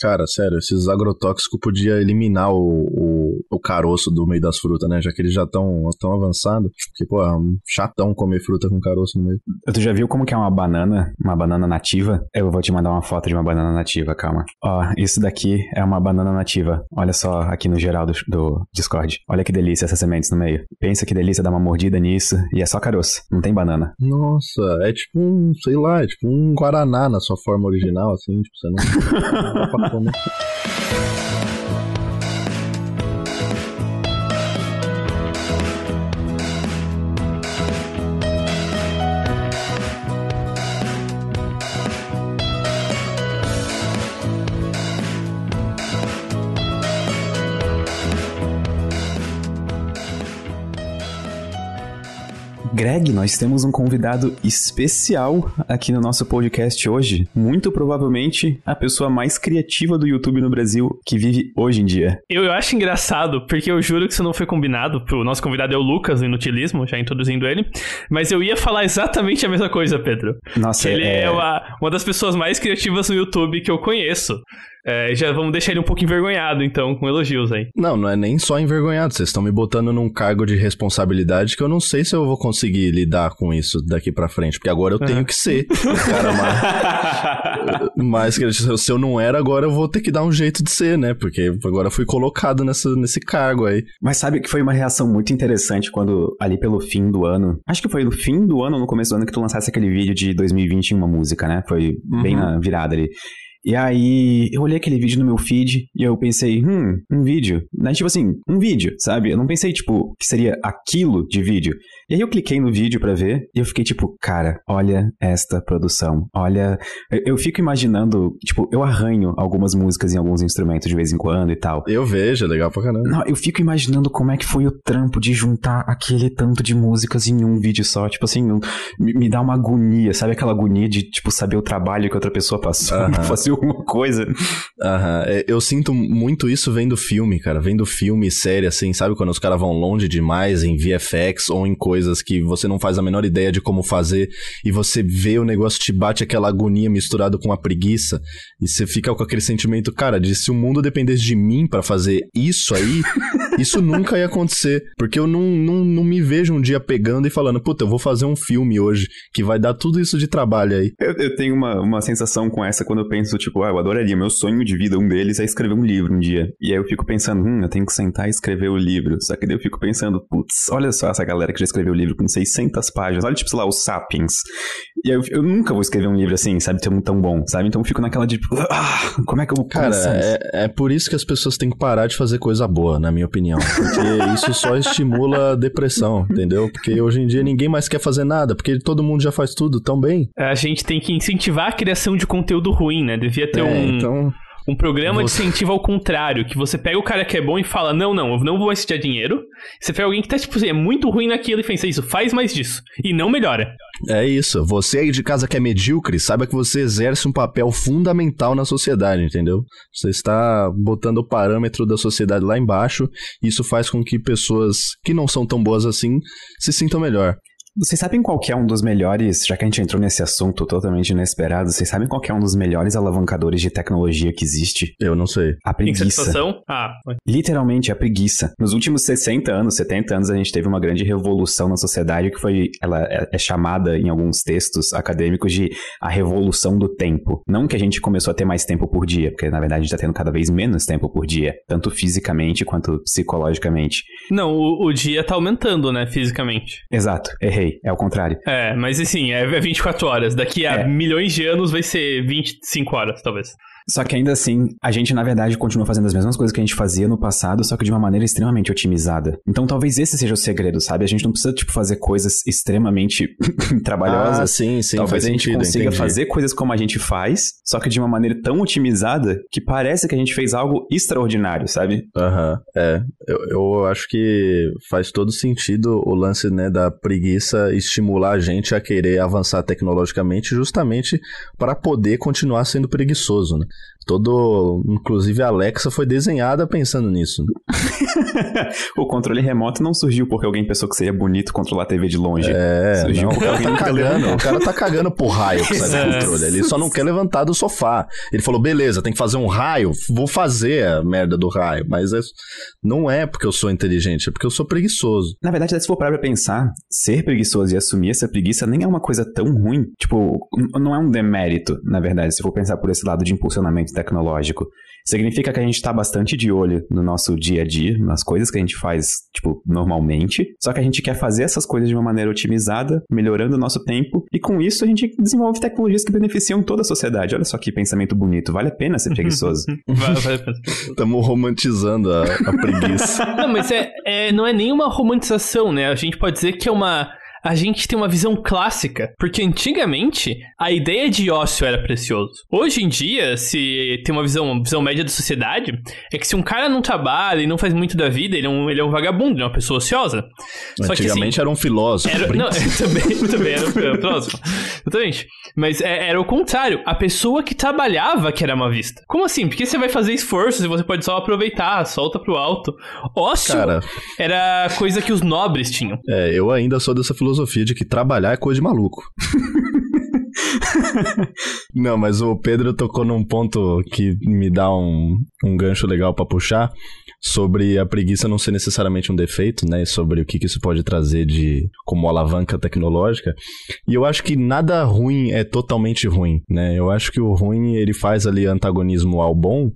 Cara, sério, esses agrotóxicos podia eliminar o, o, o, caroço do meio das frutas, né? Já que eles já estão tão avançados. Porque, pô, é um chatão comer fruta com caroço no meio. Tu já viu como que é uma banana? Uma banana nativa? Eu vou te mandar uma foto de uma banana nativa, calma. Ó, isso daqui é uma banana nativa. Olha só aqui no geral do, do Discord. Olha que delícia essas sementes no meio. Pensa que delícia dar uma mordida nisso e é só caroço. Não tem banana. Nossa, é tipo um, sei lá, é tipo um guaraná na sua forma original, assim, tipo, você não, não dá Greg, nós temos um convidado especial aqui no nosso podcast hoje. Muito provavelmente a pessoa mais criativa do YouTube no Brasil que vive hoje em dia. Eu, eu acho engraçado, porque eu juro que isso não foi combinado. O nosso convidado é o Lucas, do Inutilismo, já introduzindo ele. Mas eu ia falar exatamente a mesma coisa, Pedro. Nossa, ele é, é uma, uma das pessoas mais criativas no YouTube que eu conheço. É, já vamos deixar ele um pouco envergonhado, então, com elogios aí. Não, não é nem só envergonhado. Vocês estão me botando num cargo de responsabilidade que eu não sei se eu vou conseguir lidar com isso daqui pra frente. Porque agora eu tenho que ser o cara mais. mas se eu não era, agora eu vou ter que dar um jeito de ser, né? Porque agora eu fui colocado nessa, nesse cargo aí. Mas sabe que foi uma reação muito interessante quando, ali pelo fim do ano. Acho que foi no fim do ano, no começo do ano, que tu lançasse aquele vídeo de 2020 em uma música, né? Foi uhum. bem na virada ali. E aí eu olhei aquele vídeo no meu feed e eu pensei, hum, um vídeo. Né? Tipo assim, um vídeo, sabe? Eu não pensei, tipo, que seria aquilo de vídeo. E aí eu cliquei no vídeo para ver e eu fiquei tipo, cara, olha esta produção. Olha. Eu, eu, fico imaginando, tipo, eu arranho algumas músicas em alguns instrumentos de vez em quando e tal. Eu vejo, é legal pra caramba. Não, eu fico imaginando como é que foi o trampo de juntar aquele tanto de músicas em um vídeo só. Tipo assim, me, me dá uma agonia, sabe aquela agonia de, tipo, saber o trabalho que outra pessoa passou uh -huh. pra fazer alguma coisa. Aham, uh -huh. eu sinto muito isso vendo filme, cara. Vendo filme, série, assim, sabe? Quando os caras vão longe demais em VFX ou em coisas coisas que você não faz a menor ideia de como fazer e você vê o negócio te bate aquela agonia misturado com a preguiça e você fica com aquele sentimento, cara, de se o mundo dependesse de mim para fazer isso aí, isso nunca ia acontecer, porque eu não, não, não me vejo um dia pegando e falando, puta, eu vou fazer um filme hoje que vai dar tudo isso de trabalho aí. Eu, eu tenho uma, uma sensação com essa quando eu penso, tipo, ah, eu adoraria, meu sonho de vida, um deles é escrever um livro um dia. E aí eu fico pensando, hum, eu tenho que sentar e escrever o livro. Só que daí eu fico pensando, putz, olha só essa galera que já escreveu escrever o livro com 600 páginas. Olha, tipo, sei lá, o Sapiens. E eu, eu nunca vou escrever um livro assim, sabe? Tão, tão bom, sabe? Então eu fico naquela de, tipo, ah, como é que eu vou Cara, é, é por isso que as pessoas têm que parar de fazer coisa boa, na minha opinião. Porque isso só estimula a depressão, entendeu? Porque hoje em dia ninguém mais quer fazer nada, porque todo mundo já faz tudo tão bem. A gente tem que incentivar a criação de conteúdo ruim, né? Devia ter é, um. Então... Um programa de incentivo ao contrário, que você pega o cara que é bom e fala: Não, não, eu não vou assistir dinheiro. Você pega alguém que tá, tipo assim, é muito ruim naquilo e pensa isso, faz mais disso. E não melhora. É isso. Você aí de casa que é medíocre, saiba que você exerce um papel fundamental na sociedade, entendeu? Você está botando o parâmetro da sociedade lá embaixo. E isso faz com que pessoas que não são tão boas assim se sintam melhor. Vocês sabem qual é um dos melhores, já que a gente entrou nesse assunto totalmente inesperado, vocês sabem qual é um dos melhores alavancadores de tecnologia que existe? Eu não sei. A preguiça. Ah, Literalmente a preguiça. Nos últimos 60 anos, 70 anos, a gente teve uma grande revolução na sociedade que foi, ela é, é chamada em alguns textos acadêmicos de a revolução do tempo. Não que a gente começou a ter mais tempo por dia, porque na verdade a gente está tendo cada vez menos tempo por dia, tanto fisicamente quanto psicologicamente. Não, o, o dia tá aumentando, né, fisicamente. Exato, errei é o contrário. É, mas assim, é 24 horas. Daqui a é. milhões de anos vai ser 25 horas, talvez. Só que ainda assim, a gente na verdade continua fazendo as mesmas coisas que a gente fazia no passado, só que de uma maneira extremamente otimizada. Então talvez esse seja o segredo, sabe? A gente não precisa, tipo, fazer coisas extremamente trabalhosas. Ah, sim, sim. Talvez a gente sentido, consiga entendi. fazer coisas como a gente faz, só que de uma maneira tão otimizada que parece que a gente fez algo extraordinário, sabe? Aham, uhum, é. Eu, eu acho que faz todo sentido o lance, né, da preguiça estimular a gente a querer avançar tecnologicamente justamente para poder continuar sendo preguiçoso, né? Todo, inclusive a Alexa foi desenhada pensando nisso. o controle remoto não surgiu porque alguém pensou que seria bonito controlar a TV de longe. É, surgiu não, o cara tá cagando, o cara tá cagando pro raio que sai do controle. Ele só não quer levantar do sofá. Ele falou, beleza, tem que fazer um raio, vou fazer a merda do raio, mas é, não é porque eu sou inteligente, é porque eu sou preguiçoso. Na verdade, se for parar pra pensar, ser preguiçoso e assumir essa preguiça nem é uma coisa tão ruim. Tipo, não é um demérito, na verdade, se for pensar por esse lado de impulsionamento tecnológico. Significa que a gente tá bastante de olho no nosso dia a dia, nas coisas que a gente faz, tipo, normalmente. Só que a gente quer fazer essas coisas de uma maneira otimizada, melhorando o nosso tempo, e com isso a gente desenvolve tecnologias que beneficiam toda a sociedade. Olha só que pensamento bonito. Vale a pena ser preguiçoso. vale, vale a pena. Estamos romantizando a, a preguiça. Não, mas é, é, não é nenhuma romantização, né? A gente pode dizer que é uma a gente tem uma visão clássica, porque antigamente a ideia de ócio era precioso. Hoje em dia, se tem uma visão, uma visão média da sociedade, é que se um cara não trabalha e não faz muito da vida, ele é um, ele é um vagabundo, ele é uma pessoa ociosa. Só antigamente que, assim, era um filósofo. Era, não, também, também era um filósofo. Exatamente. Mas é, era o contrário. A pessoa que trabalhava que era uma vista. Como assim? Porque você vai fazer esforços e você pode só aproveitar, solta pro alto. Ócio cara, era coisa que os nobres tinham. É, eu ainda sou dessa filosofia filosofia de que trabalhar é coisa de maluco. Não, mas o Pedro tocou num ponto que me dá um, um gancho legal para puxar sobre a preguiça não ser necessariamente um defeito, né? Sobre o que, que isso pode trazer de como alavanca tecnológica. E eu acho que nada ruim é totalmente ruim, né? Eu acho que o ruim ele faz ali antagonismo ao bom,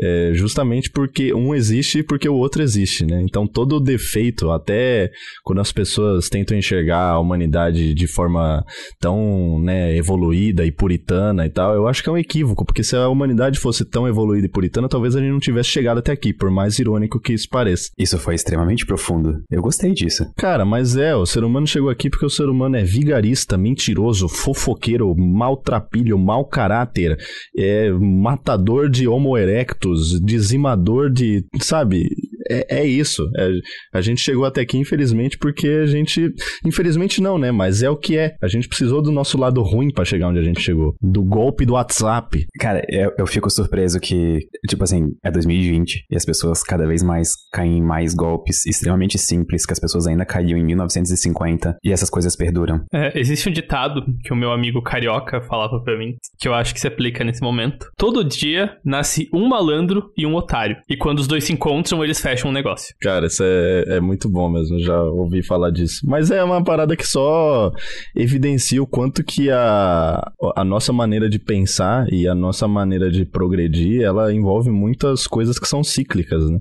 é, justamente porque um existe e porque o outro existe, né? Então todo defeito, até quando as pessoas tentam enxergar a humanidade de forma tão né, evoluída e puritana e tal, eu acho que é um equívoco, porque se a humanidade fosse tão evoluída e puritana, talvez a gente não tivesse chegado até aqui, por mais irônico que isso pareça. Isso foi extremamente profundo. Eu gostei disso. Cara, mas é, o ser humano chegou aqui porque o ser humano é vigarista, mentiroso, fofoqueiro, maltrapilho, mau caráter, é matador de homo erectus, dizimador de, sabe, é, é isso. É, a gente chegou até aqui, infelizmente, porque a gente. Infelizmente não, né? Mas é o que é. A gente precisou do nosso lado ruim para chegar onde a gente chegou. Do golpe do WhatsApp. Cara, eu, eu fico surpreso que, tipo assim, é 2020 e as pessoas cada vez mais caem em mais golpes extremamente simples que as pessoas ainda caíam em 1950 e essas coisas perduram. É, existe um ditado que o meu amigo carioca falava para mim, que eu acho que se aplica nesse momento. Todo dia nasce um malandro e um otário. E quando os dois se encontram, eles fecham um negócio. Cara, isso é, é muito bom mesmo, já ouvi falar disso. Mas é uma parada que só evidencia o quanto que a, a nossa maneira de pensar e a nossa maneira de progredir, ela envolve muitas coisas que são cíclicas, né?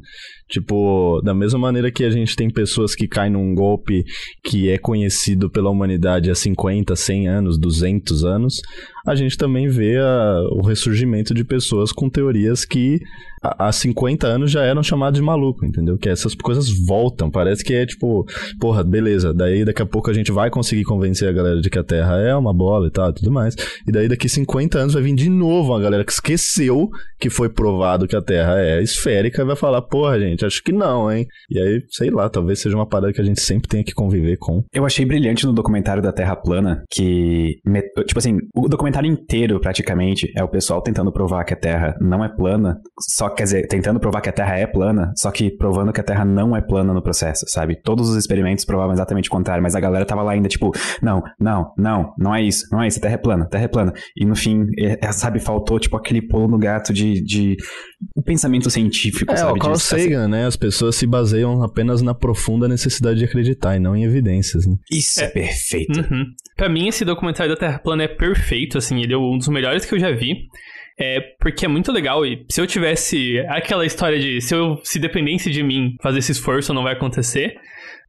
Tipo, da mesma maneira que a gente tem pessoas que caem num golpe que é conhecido pela humanidade há 50, 100 anos, 200 anos, a gente também vê a, o ressurgimento de pessoas com teorias que há 50 anos já eram chamadas de maluco, entendeu? Que essas coisas voltam. Parece que é tipo, porra, beleza, daí daqui a pouco a gente vai conseguir convencer a galera de que a Terra é uma bola e tal, tudo mais. E daí daqui 50 anos vai vir de novo uma galera que esqueceu que foi provado que a Terra é esférica e vai falar, porra, gente, acho que não, hein? E aí, sei lá, talvez seja uma parada que a gente sempre tenha que conviver com. Eu achei brilhante no documentário da Terra plana que, tipo assim, o documentário inteiro praticamente é o pessoal tentando provar que a Terra não é plana, só quer dizer, tentando provar que a Terra é plana, só que provando que a Terra não é plana no processo, sabe? Todos os experimentos provavam exatamente o contrário, mas a galera tava lá ainda tipo, não, não, não, não é isso, não é isso, a Terra é plana, a Terra é plana. E no fim, é, é, sabe, faltou tipo aquele pulo no gato de, de o pensamento científico, é, sabe? O Carl disso, Sagan, assim. Né? As pessoas se baseiam apenas na profunda necessidade de acreditar e não em evidências, né? Isso é, é perfeito. Uhum. Pra mim, esse documentário da Terra plana é perfeito, assim, ele é um dos melhores que eu já vi. É porque é muito legal e se eu tivesse aquela história de se eu se dependesse de mim fazer esse esforço não vai acontecer,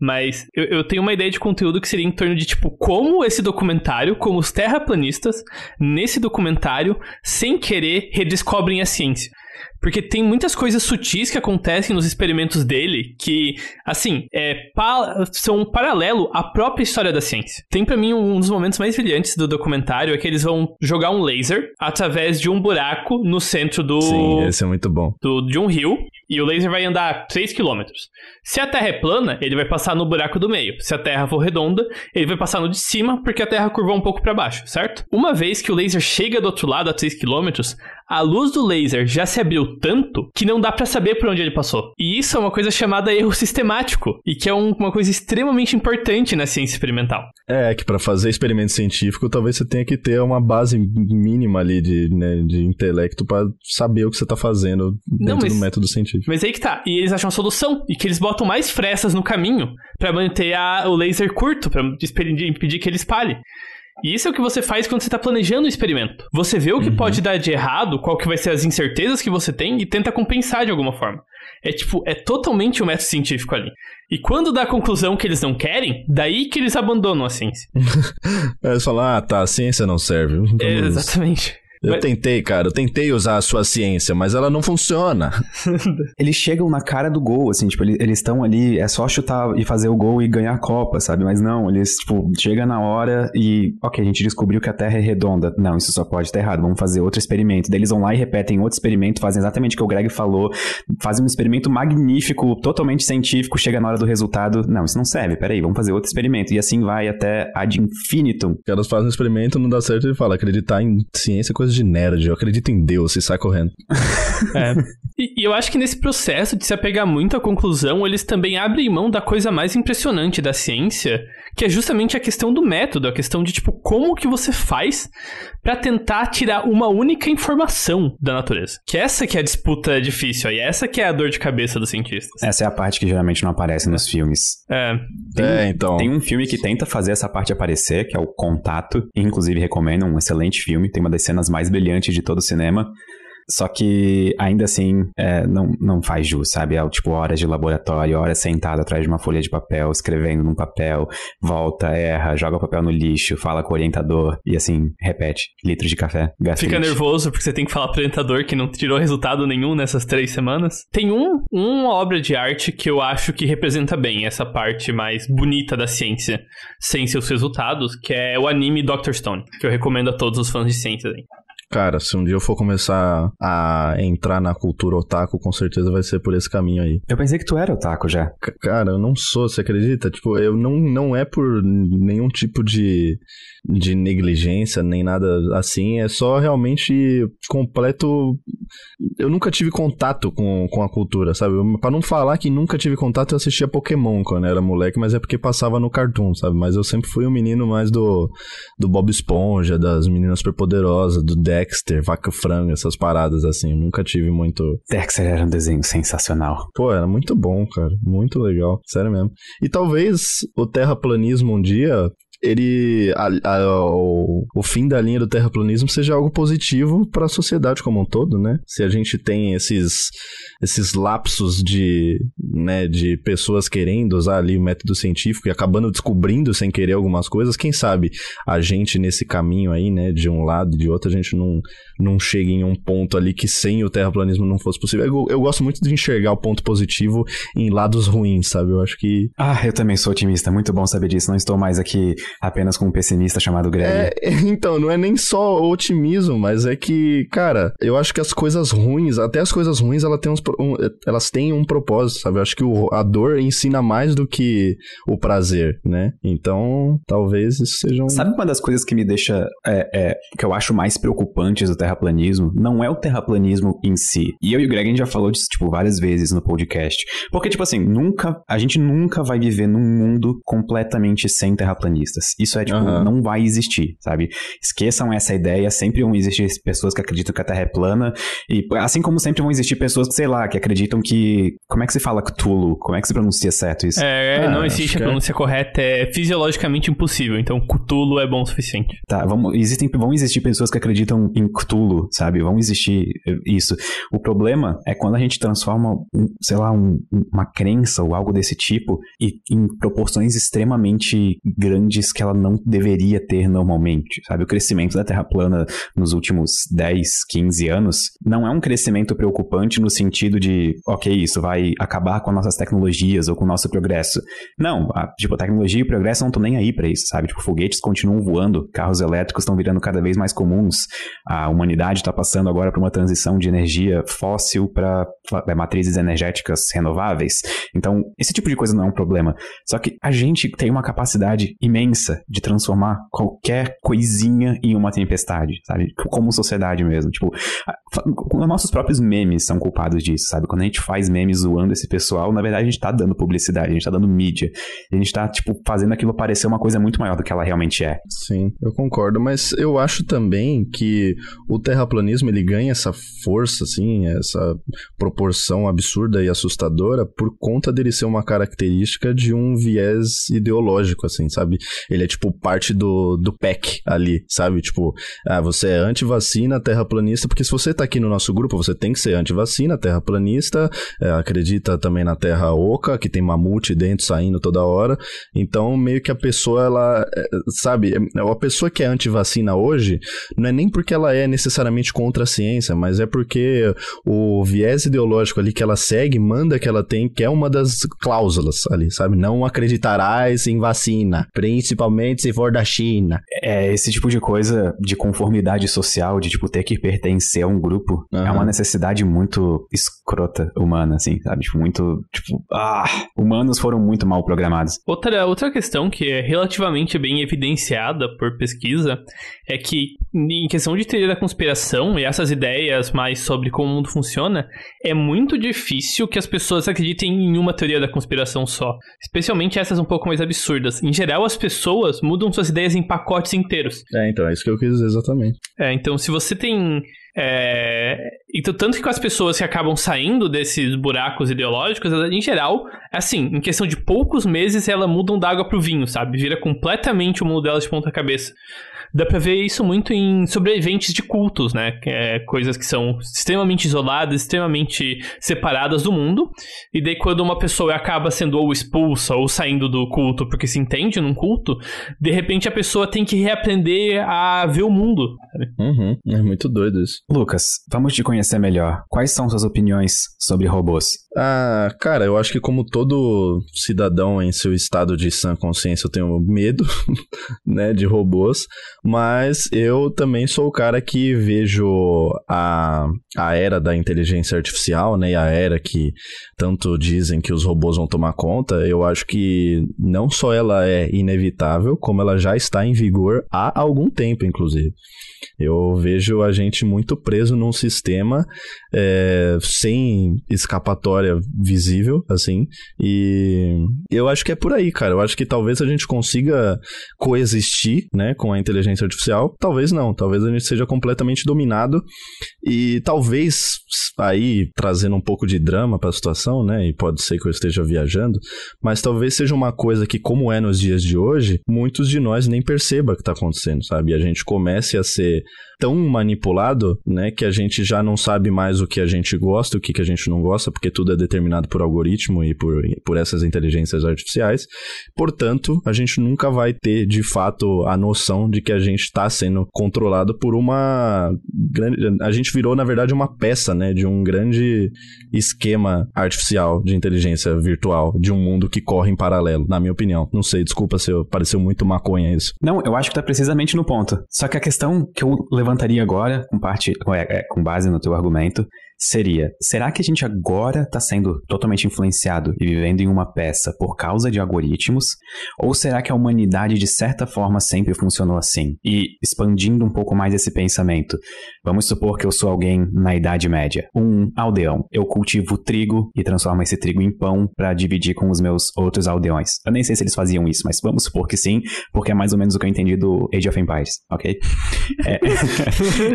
mas eu, eu, tenho uma ideia de conteúdo que seria em torno de, tipo, como esse documentário, como os terraplanistas, nesse documentário, sem querer, redescobrem a ciência. Porque tem muitas coisas sutis que acontecem nos experimentos dele que, assim, é, pa são um paralelo à própria história da ciência. Tem para mim um dos momentos mais brilhantes do documentário é que eles vão jogar um laser através de um buraco no centro do. Sim, esse é muito bom. Do, de um rio. E o laser vai andar 3 km. Se a Terra é plana, ele vai passar no buraco do meio. Se a Terra for redonda, ele vai passar no de cima, porque a Terra curvou um pouco para baixo, certo? Uma vez que o laser chega do outro lado a 3 km, a luz do laser já se abriu tanto que não dá para saber por onde ele passou. E isso é uma coisa chamada erro sistemático, e que é um, uma coisa extremamente importante na ciência experimental. É, que para fazer experimento científico, talvez você tenha que ter uma base mínima ali de, né, de intelecto para saber o que você tá fazendo dentro não, mas, do método científico. Mas aí que tá. E eles acham a solução, e que eles botam mais frestas no caminho para manter a, o laser curto, para impedir que ele espalhe. E isso é o que você faz quando você está planejando o experimento. Você vê o que uhum. pode dar de errado, qual que vai ser as incertezas que você tem e tenta compensar de alguma forma. É tipo, é totalmente o um método científico ali. E quando dá a conclusão que eles não querem, daí que eles abandonam a ciência. é, eles falam, ah, tá, a ciência não serve. É, exatamente. Eu mas... tentei, cara, eu tentei usar a sua ciência, mas ela não funciona. eles chegam na cara do gol, assim, tipo, eles estão ali, é só chutar e fazer o gol e ganhar a Copa, sabe? Mas não, eles, tipo, chega na hora e, ok, a gente descobriu que a Terra é redonda. Não, isso só pode estar errado, vamos fazer outro experimento. Daí eles vão lá e repetem outro experimento, fazem exatamente o que o Greg falou, fazem um experimento magnífico, totalmente científico, chega na hora do resultado, não, isso não serve, peraí, vamos fazer outro experimento. E assim vai até ad infinitum. Os caras fazem um experimento, não dá certo e fala, acreditar em ciência é coisa coisa de nerd. Eu acredito em Deus e sai correndo. é. E, e, eu acho que nesse processo de se apegar muito à conclusão, eles também abrem mão da coisa mais impressionante da ciência, que é justamente a questão do método, a questão de, tipo, como que você faz para tentar tirar uma única informação da natureza. Que essa que é a disputa difícil aí, essa que é a dor de cabeça dos cientistas. Essa é a parte que geralmente não aparece nos filmes. É. Tem, é, então. Tem um filme que tenta fazer essa parte aparecer, que é o Contato. Inclusive, recomendo, um excelente filme. Tem uma das cenas mais brilhantes de todo o cinema. Só que ainda assim é, não, não faz jus, sabe? É tipo horas de laboratório, horas sentado atrás de uma folha de papel, escrevendo num papel, volta, erra, joga o papel no lixo, fala com o orientador e assim, repete. Litros de café, Fica nervoso porque você tem que falar pro orientador que não tirou resultado nenhum nessas três semanas. Tem um, uma obra de arte que eu acho que representa bem essa parte mais bonita da ciência, sem seus resultados, que é o anime Dr. Stone, que eu recomendo a todos os fãs de ciência aí. Cara, se um dia eu for começar a entrar na cultura otaku, com certeza vai ser por esse caminho aí. Eu pensei que tu era otaku já. C cara, eu não sou, você acredita? Tipo, eu não, não é por nenhum tipo de de negligência, nem nada assim. É só realmente completo. Eu nunca tive contato com, com a cultura, sabe? Para não falar que nunca tive contato, eu assistia Pokémon quando era moleque, mas é porque passava no cartoon, sabe? Mas eu sempre fui um menino mais do, do Bob Esponja, das meninas superpoderosas, do Dexter, Vaca Frango, essas paradas assim. Eu nunca tive muito. Dexter era um desenho sensacional. Pô, era muito bom, cara. Muito legal. Sério mesmo. E talvez o terraplanismo um dia ele a, a, o, o, fim da linha do terraplanismo seja algo positivo para a sociedade como um todo, né? Se a gente tem esses esses lapsos de, né, de pessoas querendo usar ali o método científico e acabando descobrindo sem querer algumas coisas, quem sabe a gente nesse caminho aí, né, de um lado e de outro, a gente não, não chega em um ponto ali que sem o terraplanismo não fosse possível. Eu, eu gosto muito de enxergar o ponto positivo em lados ruins, sabe? Eu acho que... Ah, eu também sou otimista, muito bom saber disso. Não estou mais aqui apenas com um pessimista chamado Greg. É, então, não é nem só otimismo, mas é que, cara, eu acho que as coisas ruins, até as coisas ruins, ela tem uns, um, elas têm um propósito, sabe? Eu acho que o, a dor ensina mais do que o prazer, né? Então, talvez isso seja um... Sabe uma das coisas que me deixa, é, é, que eu acho mais preocupantes do terraplanismo? Não é o terraplanismo em si. E eu e o Greg, a gente já falou disso, tipo, várias vezes no podcast. Porque, tipo assim, nunca, a gente nunca vai viver num mundo completamente sem Isso é, tipo, uhum. não vai existir, sabe? Esqueçam essa ideia, sempre vão existir pessoas que acreditam que a Terra é plana, e assim como sempre vão existir pessoas, sei lá, que acreditam que. Como é que se fala Cthulhu? Como é que se pronuncia certo isso? É, ah, não existe a é. pronúncia é... correta, é fisiologicamente impossível. Então, Cthulhu é bom o suficiente. Tá, vamos, existem, vão existir pessoas que acreditam em Cthulhu, sabe? Vão existir isso. O problema é quando a gente transforma, um, sei lá, um, uma crença ou algo desse tipo e em proporções extremamente grandes que ela não deveria ter normalmente, sabe? O crescimento da Terra plana nos últimos 10, 15 anos não é um crescimento preocupante no sentido de, ok, isso vai acabar com nossas tecnologias ou com o nosso progresso. Não, a, tipo, a tecnologia e o progresso não estão nem aí para isso, sabe? Tipo, foguetes continuam voando, carros elétricos estão virando cada vez mais comuns, a humanidade está passando agora por uma transição de energia fóssil para matrizes energéticas renováveis. Então, esse tipo de coisa não é um problema. Só que a gente tem uma capacidade imensa de transformar qualquer coisinha em uma tempestade, sabe? Como sociedade mesmo. Tipo, nossos próprios memes são culpados disso, sabe? Quando a gente faz memes zoando esse pessoal, na verdade a gente tá dando publicidade, a gente tá dando mídia. A gente tá, tipo, fazendo aquilo parecer uma coisa muito maior do que ela realmente é. Sim, eu concordo, mas eu acho também que o terraplanismo ele ganha essa força, assim, essa proporção absurda e assustadora por conta dele ser uma característica de um viés ideológico, assim, sabe? Ele é tipo parte do, do PEC ali, sabe? Tipo, ah, você é anti-vacina, terraplanista, porque se você tá aqui no nosso grupo, você tem que ser anti-vacina, terraplanista, é, acredita também na terra oca, que tem mamute dentro saindo toda hora. Então, meio que a pessoa, ela, é, sabe, é, a pessoa que é anti-vacina hoje, não é nem porque ela é necessariamente contra a ciência, mas é porque o viés ideológico ali que ela segue manda que ela tem, que é uma das cláusulas ali, sabe? Não acreditarás em vacina, principalmente se for da China. É, esse tipo de coisa de conformidade social, de tipo ter que pertencer a um grupo, uhum. é uma necessidade muito escrota humana, assim, sabe? Tipo, muito, tipo, ah, humanos foram muito mal programados. Outra, outra questão que é relativamente bem evidenciada por pesquisa é que, em questão de teoria da conspiração e essas ideias mais sobre como o mundo funciona, é muito difícil que as pessoas acreditem em uma teoria da conspiração só. Especialmente essas um pouco mais absurdas. Em geral, as pessoas mudam suas ideias em pacotes inteiros. É, então, é isso que eu quis dizer exatamente. É, então, se você tem é... Então, tanto que com as pessoas que acabam saindo desses buracos ideológicos, em geral, assim, em questão de poucos meses, elas mudam da água pro vinho, sabe? Vira completamente o mundo delas de ponta cabeça. Dá pra ver isso muito em sobreviventes de cultos, né? É, coisas que são extremamente isoladas, extremamente separadas do mundo. E daí, quando uma pessoa acaba sendo ou expulsa ou saindo do culto porque se entende num culto, de repente a pessoa tem que reaprender a ver o mundo. Uhum, é muito doido isso. Lucas, vamos te conhecer melhor. Quais são suas opiniões sobre robôs? Ah, cara, eu acho que como todo cidadão em seu estado de sã consciência, eu tenho medo, né, de robôs. Mas eu também sou o cara que vejo a, a era da inteligência artificial, né? E a era que tanto dizem que os robôs vão tomar conta. Eu acho que não só ela é inevitável, como ela já está em vigor há algum tempo, inclusive. Eu vejo a gente muito preso num sistema é, sem escapatória visível, assim. E eu acho que é por aí, cara. Eu acho que talvez a gente consiga coexistir, né, com a inteligência artificial. Talvez não. Talvez a gente seja completamente dominado. E talvez aí trazendo um pouco de drama para a situação, né? E pode ser que eu esteja viajando, mas talvez seja uma coisa que, como é nos dias de hoje, muitos de nós nem perceba que está acontecendo, sabe? E a gente comece a ser tão manipulado, né, que a gente já não sabe mais o que a gente gosta, o que, que a gente não gosta, porque tudo é determinado por algoritmo e por, por essas inteligências artificiais. Portanto, a gente nunca vai ter de fato a noção de que a gente está sendo controlado por uma grande. A gente virou, na verdade, uma peça, né, de um grande esquema artificial de inteligência virtual, de um mundo que corre em paralelo, na minha opinião. Não sei, desculpa se eu, pareceu muito maconha isso. Não, eu acho que tá precisamente no ponto. Só que a questão que eu levantaria agora, com, parte, é, é, com base no teu argumento, seria: será que a gente agora está sendo totalmente influenciado e vivendo em uma peça por causa de algoritmos? Ou será que a humanidade de certa forma sempre funcionou assim? E expandindo um pouco mais esse pensamento, vamos supor que eu sou alguém na Idade Média, um aldeão. Eu cultivo trigo e transformo esse trigo em pão para dividir com os meus outros aldeões. Eu nem sei se eles faziam isso, mas vamos supor que sim, porque é mais ou menos o que eu entendi do Age of Empires, ok? é,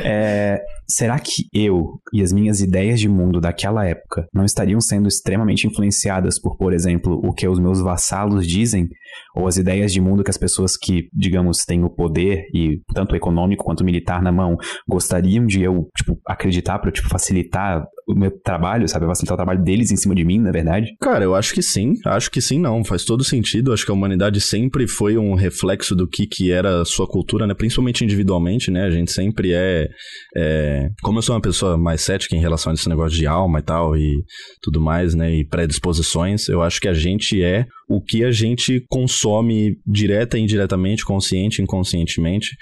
é, será que eu e as minhas ideias de mundo daquela época não estariam sendo extremamente influenciadas por, por exemplo, o que os meus vassalos dizem? Ou as ideias de mundo que as pessoas que, digamos, têm o poder e tanto econômico quanto militar na mão gostariam de eu, tipo, acreditar para tipo facilitar o meu trabalho, sabe, facilitar o trabalho deles em cima de mim, na verdade? Cara, eu acho que sim. Acho que sim, não. Faz todo sentido. Acho que a humanidade sempre foi um reflexo do que que era a sua cultura, né? Principalmente individualmente, né? A gente sempre é, é... como eu sou uma pessoa mais cética em relação a esse negócio de alma e tal e tudo mais, né? E predisposições, eu acho que a gente é o que a gente consome direta e indiretamente, consciente e inconscientemente.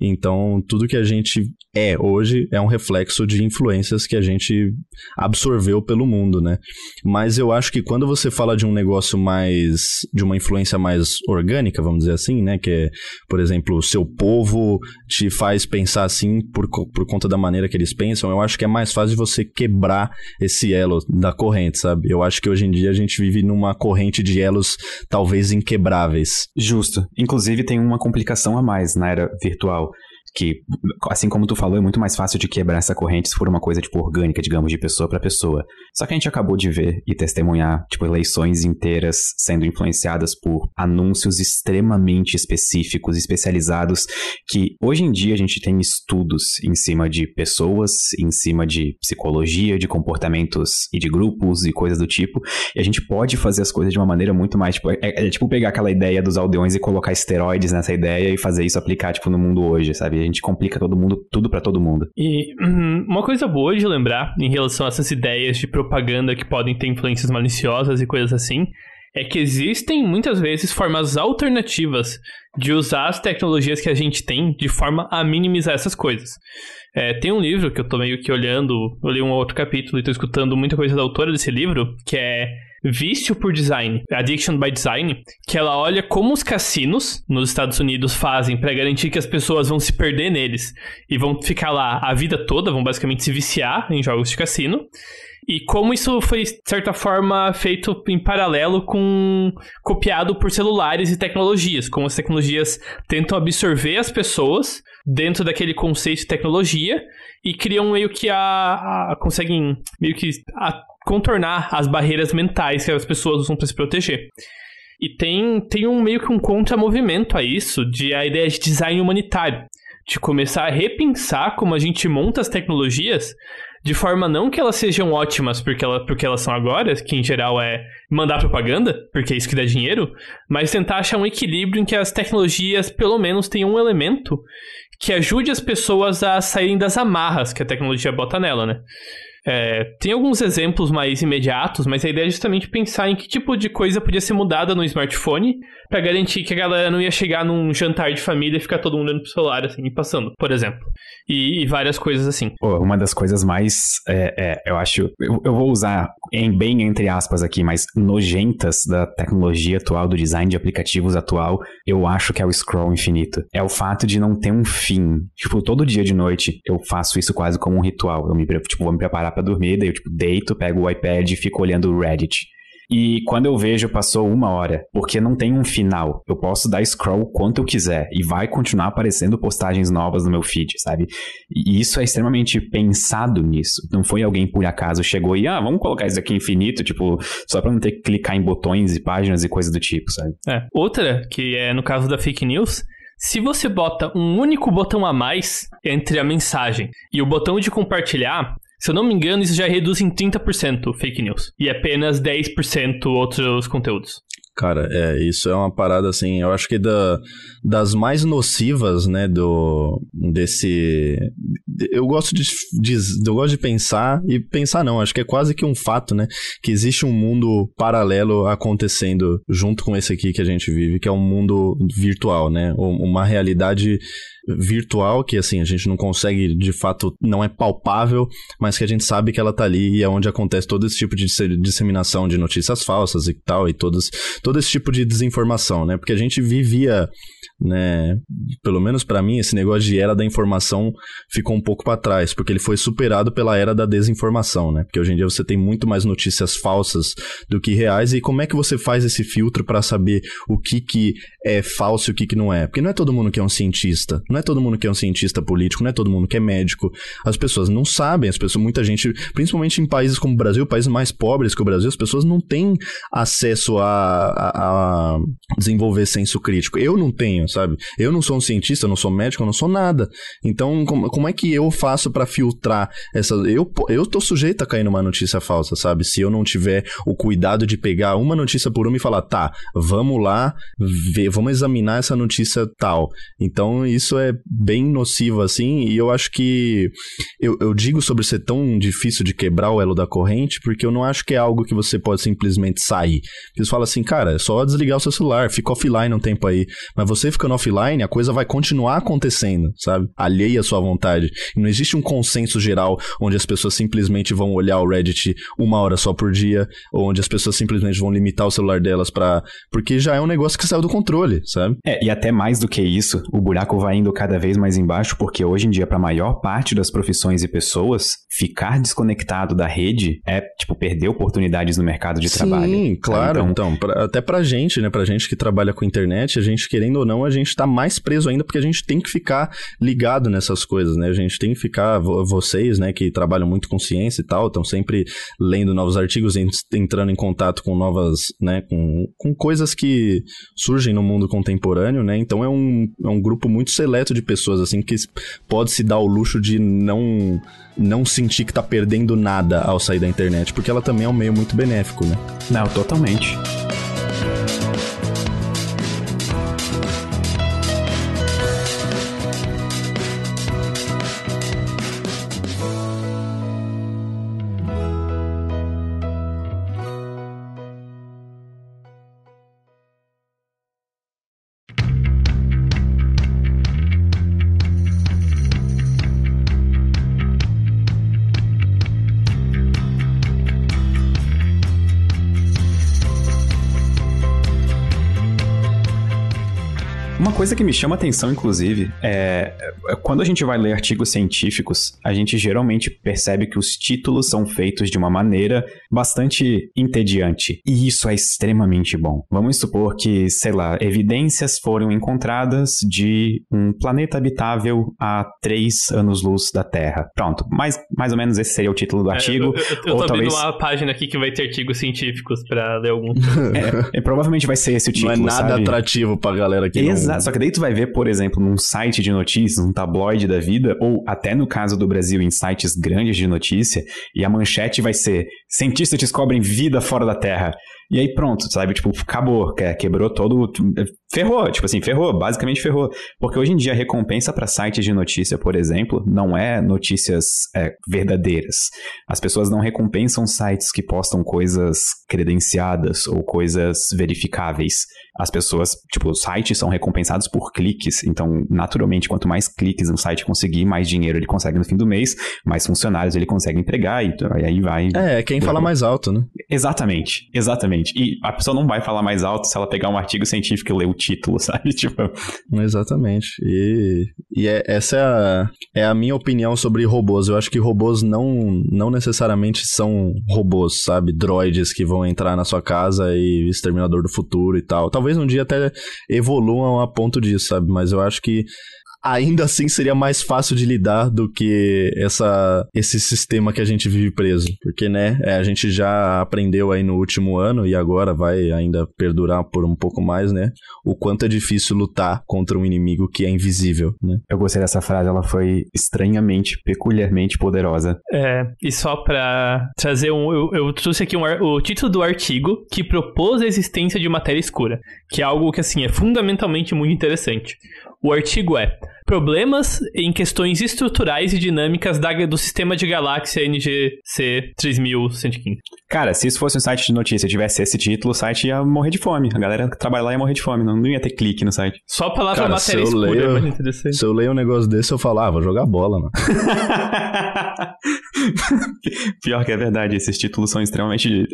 Então, tudo que a gente é hoje é um reflexo de influências que a gente absorveu pelo mundo, né? Mas eu acho que quando você fala de um negócio mais. de uma influência mais orgânica, vamos dizer assim, né? Que é, por exemplo, o seu povo te faz pensar assim por, por conta da maneira que eles pensam, eu acho que é mais fácil você quebrar esse elo da corrente, sabe? Eu acho que hoje em dia a gente vive numa corrente de elos talvez inquebráveis. Justo. Inclusive tem uma complicação a mais na era virtual que, assim como tu falou, é muito mais fácil de quebrar essa corrente se for uma coisa, tipo, orgânica, digamos, de pessoa para pessoa. Só que a gente acabou de ver e testemunhar, tipo, eleições inteiras sendo influenciadas por anúncios extremamente específicos, especializados, que hoje em dia a gente tem estudos em cima de pessoas, em cima de psicologia, de comportamentos e de grupos e coisas do tipo, e a gente pode fazer as coisas de uma maneira muito mais, tipo, é, é tipo pegar aquela ideia dos aldeões e colocar esteroides nessa ideia e fazer isso aplicar, tipo, no mundo hoje, sabe? A gente complica todo mundo, tudo para todo mundo. E uhum, uma coisa boa de lembrar em relação a essas ideias de propaganda que podem ter influências maliciosas e coisas assim, é que existem muitas vezes formas alternativas de usar as tecnologias que a gente tem de forma a minimizar essas coisas. É, tem um livro que eu tô meio que olhando, eu li um outro capítulo e tô escutando muita coisa da autora desse livro, que é Vício por Design, Addiction by Design, que ela olha como os cassinos nos Estados Unidos fazem para garantir que as pessoas vão se perder neles e vão ficar lá a vida toda, vão basicamente se viciar em jogos de cassino. E como isso foi, de certa forma, feito em paralelo com. copiado por celulares e tecnologias. Como as tecnologias tentam absorver as pessoas dentro daquele conceito de tecnologia e criam meio que a. a conseguem meio que a, contornar as barreiras mentais que as pessoas usam para se proteger. E tem, tem um meio que um contramovimento a isso, de a ideia de design humanitário, de começar a repensar como a gente monta as tecnologias de forma não que elas sejam ótimas porque, ela, porque elas são agora, que em geral é mandar propaganda, porque é isso que dá dinheiro, mas tentar achar um equilíbrio em que as tecnologias pelo menos tenham um elemento que ajude as pessoas a saírem das amarras que a tecnologia bota nela, né? É, tem alguns exemplos mais imediatos, mas a ideia é justamente pensar em que tipo de coisa podia ser mudada no smartphone para garantir que a galera não ia chegar num jantar de família e ficar todo mundo olhando pro celular, assim, e passando, por exemplo. E, e várias coisas assim. Pô, uma das coisas mais, é, é, eu acho, eu, eu, vou usar em bem entre aspas aqui, mas nojentas da tecnologia atual, do design de aplicativos atual, eu acho que é o scroll infinito. É o fato de não ter um fim. Tipo, todo dia de noite eu faço isso quase como um ritual. Eu me, tipo, vou me preparar para dormir, daí eu, tipo, deito, pego o iPad e fico olhando o Reddit. E quando eu vejo, passou uma hora, porque não tem um final. Eu posso dar scroll quanto eu quiser e vai continuar aparecendo postagens novas no meu feed, sabe? E isso é extremamente pensado nisso. Não foi alguém por acaso chegou e, ah, vamos colocar isso aqui infinito, tipo, só pra não ter que clicar em botões e páginas e coisas do tipo, sabe? É. Outra, que é no caso da fake news, se você bota um único botão a mais entre a mensagem e o botão de compartilhar, se eu não me engano, isso já reduz em 30% fake news. E apenas 10% outros conteúdos. Cara, é, isso é uma parada assim, eu acho que da, das mais nocivas, né, do desse eu gosto de, de, eu gosto de pensar e pensar não, acho que é quase que um fato, né, que existe um mundo paralelo acontecendo junto com esse aqui que a gente vive, que é um mundo virtual, né, uma realidade virtual que assim a gente não consegue de fato não é palpável mas que a gente sabe que ela tá ali e é onde acontece todo esse tipo de disseminação de notícias falsas e tal e todos todo esse tipo de desinformação, né? Porque a gente vivia, né? Pelo menos para mim, esse negócio de era da informação ficou um pouco para trás, porque ele foi superado pela era da desinformação, né? Porque hoje em dia você tem muito mais notícias falsas do que reais. E como é que você faz esse filtro para saber o que, que é falso e o que, que não é? Porque não é todo mundo que é um cientista, não é todo mundo que é um cientista político, não é todo mundo que é médico. As pessoas não sabem, as pessoas, muita gente, principalmente em países como o Brasil, países mais pobres que o Brasil, as pessoas não têm acesso a a, a, desenvolver senso crítico. Eu não tenho, sabe? Eu não sou um cientista, eu não sou médico, eu não sou nada. Então, como, como é que eu faço para filtrar essa. Eu, eu tô sujeito a cair numa notícia falsa, sabe? Se eu não tiver o cuidado de pegar uma notícia por uma e falar, tá, vamos lá, ver, vamos examinar essa notícia tal. Então, isso é bem nocivo, assim, e eu acho que. Eu, eu digo sobre ser tão difícil de quebrar o elo da corrente, porque eu não acho que é algo que você pode simplesmente sair. Eles falam assim, cara, é só desligar o seu celular, fica offline um tempo aí. Mas você ficando offline, a coisa vai continuar acontecendo, sabe? Alheia à sua vontade. Não existe um consenso geral onde as pessoas simplesmente vão olhar o Reddit uma hora só por dia, ou onde as pessoas simplesmente vão limitar o celular delas para Porque já é um negócio que saiu do controle, sabe? É, e até mais do que isso, o buraco vai indo cada vez mais embaixo, porque hoje em dia, para a maior parte das profissões e pessoas, ficar desconectado da rede é, tipo, perder oportunidades no mercado de Sim, trabalho. Sim, claro. Então, então pra, até pra gente, né? Pra gente que trabalha com internet, a gente, querendo ou não, a gente tá mais preso ainda porque a gente tem que ficar ligado nessas coisas, né? A gente tem que ficar, vocês, né, que trabalham muito com ciência e tal, estão sempre lendo novos artigos, entrando em contato com novas, né, com, com coisas que surgem no mundo contemporâneo, né? Então é um, é um grupo muito seleto de pessoas, assim, que pode se dar o luxo de não não sentir que tá perdendo nada ao sair da internet, porque ela também é um meio muito benéfico, né? Não, totalmente. Coisa que me chama atenção, inclusive, é, é quando a gente vai ler artigos científicos, a gente geralmente percebe que os títulos são feitos de uma maneira bastante entediante. E isso é extremamente bom. Vamos supor que, sei lá, evidências foram encontradas de um planeta habitável a três anos-luz da Terra. Pronto, mais, mais ou menos esse seria o título do artigo. É, eu, eu, eu ou tô talvez... abrindo uma página aqui que vai ter artigos científicos para ler algum. é, é, provavelmente vai ser esse o título. Não é nada sabe? atrativo pra galera que Exato. Não... Só que daí tu vai ver, por exemplo, num site de notícias, um tabloide da vida, ou até no caso do Brasil, em sites grandes de notícia, e a manchete vai ser: cientistas descobrem vida fora da Terra. E aí pronto, sabe? Tipo, acabou, quebrou todo. Ferrou, tipo assim, ferrou, basicamente ferrou. Porque hoje em dia a recompensa para sites de notícia, por exemplo, não é notícias é, verdadeiras. As pessoas não recompensam sites que postam coisas credenciadas ou coisas verificáveis. As pessoas, tipo, os sites são recompensados por cliques. Então, naturalmente, quanto mais cliques um site conseguir, mais dinheiro ele consegue no fim do mês, mais funcionários ele consegue empregar e aí vai. É, quem fala mais alto, né? Exatamente, exatamente. E a pessoa não vai falar mais alto se ela pegar um artigo científico e ler o título, sabe? Tipo... Exatamente. E, e é, essa é a, é a minha opinião sobre robôs. Eu acho que robôs não, não necessariamente são robôs, sabe? Droids que vão entrar na sua casa e exterminador do futuro e tal. Talvez um dia até evoluam a ponto disso, sabe? Mas eu acho que ainda assim seria mais fácil de lidar do que essa, esse sistema que a gente vive preso. Porque, né, é, a gente já aprendeu aí no último ano e agora vai ainda perdurar por um pouco mais, né? O quanto é difícil lutar contra um inimigo que é invisível, né? Eu gostei dessa frase, ela foi estranhamente, peculiarmente poderosa. É, e só pra trazer um. Eu, eu trouxe aqui um, o título do artigo que propôs a existência de matéria escura, que é algo que, assim, é fundamentalmente muito interessante. O artigo é Problemas em questões estruturais e dinâmicas da, do sistema de galáxia NGC 3115. Cara, se isso fosse um site de notícia e tivesse esse título, o site ia morrer de fome. A galera que trabalha lá ia morrer de fome. Não, não ia ter clique no site. Só a palavra Cara, matéria escura leio, é Se eu leio um negócio desse, eu falo, ah, vou jogar bola, mano. Pior que é verdade, esses títulos são extremamente.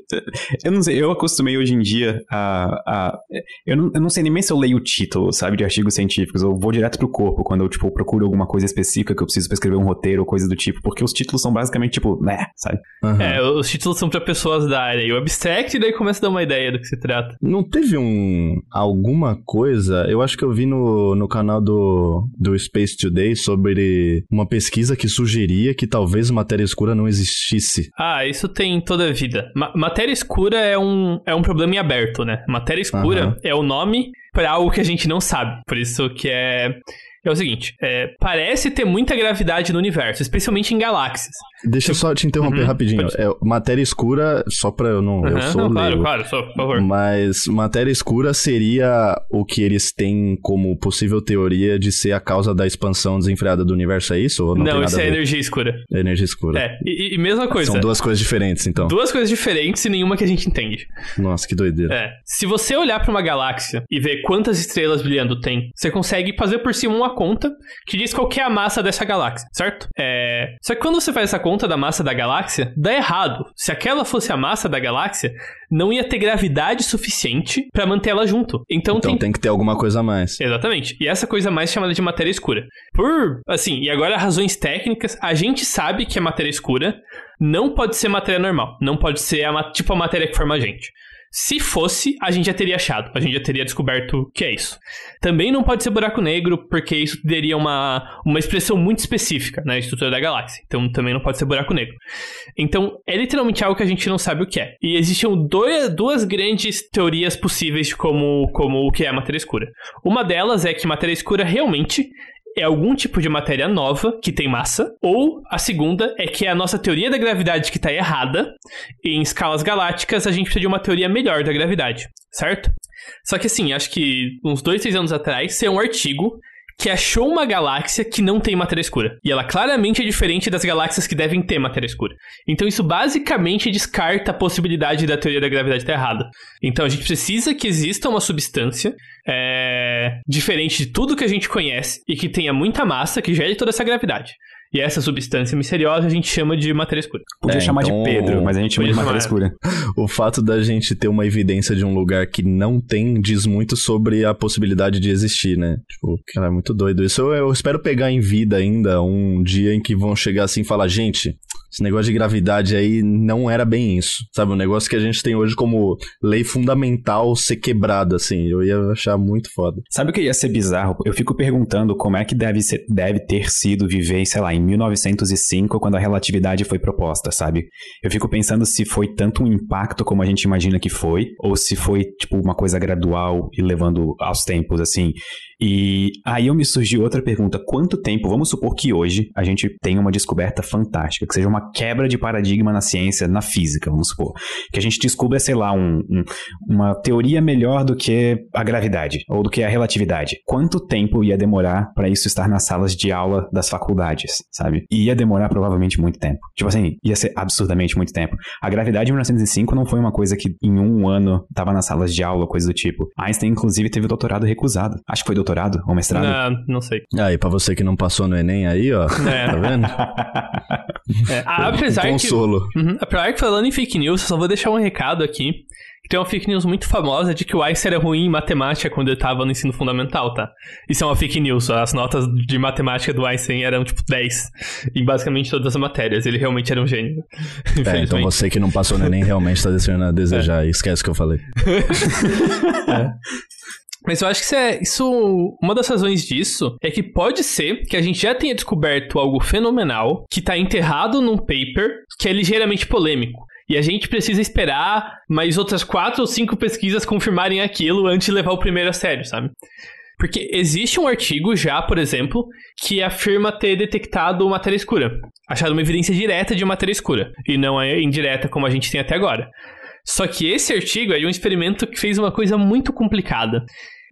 Eu não sei, eu acostumei hoje em dia a. a... Eu, não, eu não sei nem se eu leio o título, sabe, de artigos científicos. Eu vou direto pro corpo quando eu, tipo, procuro alguma coisa específica que eu preciso pra escrever um roteiro ou coisa do tipo, porque os títulos são basicamente, tipo, né, sabe? Uhum. É, os títulos são pra pessoas da área. E o abstract, daí começa a dar uma ideia do que se trata. Não teve um... alguma coisa, eu acho que eu vi no, no canal do, do Space Today sobre uma pesquisa que sugeria que talvez matéria escura não existisse. Ah, isso tem toda a vida. Ma matéria escura é um, é um problema em aberto, né? Matéria escura uhum. é o nome para algo que a gente não sabe. Por isso que é é o seguinte: é, parece ter muita gravidade no universo, especialmente em galáxias. Deixa eu só te interromper uhum, rapidinho. É, matéria escura, só pra eu não. Uhum, eu sou não, claro, claro, só, por favor. Mas matéria escura seria o que eles têm como possível teoria de ser a causa da expansão desenfreada do universo, é isso? Ou não, não isso é energia escura. É energia escura. É, e, e, mesma coisa. São duas coisas diferentes, então. Duas coisas diferentes e nenhuma que a gente entende. Nossa, que doideira. É. Se você olhar para uma galáxia e ver quantas estrelas brilhando tem, você consegue fazer por cima uma conta que diz qual é a massa dessa galáxia, certo? É... Só que quando você faz essa conta da massa da galáxia, dá errado. Se aquela fosse a massa da galáxia, não ia ter gravidade suficiente para manter ela junto. Então, então tem... tem... que ter alguma coisa a mais. Exatamente. E essa coisa a mais é chamada de matéria escura. Por, assim, e agora razões técnicas, a gente sabe que a matéria escura não pode ser matéria normal. Não pode ser a, tipo a matéria que forma a gente. Se fosse, a gente já teria achado, a gente já teria descoberto que é isso. Também não pode ser buraco negro, porque isso teria uma, uma expressão muito específica na estrutura da galáxia. Então também não pode ser buraco negro. Então é literalmente algo que a gente não sabe o que é. E existem dois, duas grandes teorias possíveis de como, como o que é a matéria escura. Uma delas é que matéria escura realmente é algum tipo de matéria nova que tem massa, ou a segunda é que é a nossa teoria da gravidade que está errada, em escalas galácticas a gente precisa de uma teoria melhor da gravidade, certo? Só que assim, acho que uns dois, três anos atrás, saiu um artigo que achou uma galáxia que não tem matéria escura. E ela claramente é diferente das galáxias que devem ter matéria escura. Então isso basicamente descarta a possibilidade da teoria da gravidade estar errada. Então a gente precisa que exista uma substância é, diferente de tudo que a gente conhece e que tenha muita massa que gere toda essa gravidade. E essa substância misteriosa a gente chama de matéria escura. Podia é, chamar então, de Pedro, mas a gente chama de matéria escura. O fato da gente ter uma evidência de um lugar que não tem diz muito sobre a possibilidade de existir, né? Tipo, cara, é muito doido. Isso eu, eu espero pegar em vida ainda um dia em que vão chegar assim e falar, gente, esse negócio de gravidade aí não era bem isso. Sabe? Um negócio que a gente tem hoje como lei fundamental ser quebrado, assim. Eu ia achar muito foda. Sabe o que ia ser bizarro? Eu fico perguntando como é que deve, ser, deve ter sido viver, sei lá, em 1905, quando a relatividade foi proposta, sabe? Eu fico pensando se foi tanto um impacto como a gente imagina que foi, ou se foi, tipo, uma coisa gradual e levando aos tempos, assim. E aí eu me surgiu outra pergunta: quanto tempo, vamos supor que hoje a gente tenha uma descoberta fantástica, que seja uma quebra de paradigma na ciência, na física, vamos supor. Que a gente descubra, sei lá, um, um, uma teoria melhor do que a gravidade, ou do que a relatividade. Quanto tempo ia demorar para isso estar nas salas de aula das faculdades, sabe? E ia demorar provavelmente muito tempo. Tipo assim, ia ser absurdamente muito tempo. A gravidade de 1905 não foi uma coisa que em um ano estava nas salas de aula, coisa do tipo. Einstein, inclusive, teve o doutorado recusado. Acho que foi doutorado ou mestrado? Não, não sei. Aí, pra você que não passou no Enem aí, ó. É. Tá vendo? é, apesar um consolo. que. Uhum, apesar que falando em fake news, eu só vou deixar um recado aqui. Tem uma fake news muito famosa de que o Einstein era ruim em matemática quando ele tava no ensino fundamental, tá? Isso é uma fake news. As notas de matemática do Einstein eram, tipo, 10 em basicamente todas as matérias. Ele realmente era um gênio. É, então você que não passou no Enem realmente tá deixando a desejar. É. Esquece o que eu falei. é. Mas eu acho que isso, é, isso, uma das razões disso é que pode ser que a gente já tenha descoberto algo fenomenal que está enterrado num paper que é ligeiramente polêmico. E a gente precisa esperar mais outras quatro ou cinco pesquisas confirmarem aquilo antes de levar o primeiro a sério, sabe? Porque existe um artigo já, por exemplo, que afirma ter detectado matéria escura. Achado uma evidência direta de matéria escura. E não é indireta como a gente tem até agora. Só que esse artigo é de um experimento que fez uma coisa muito complicada.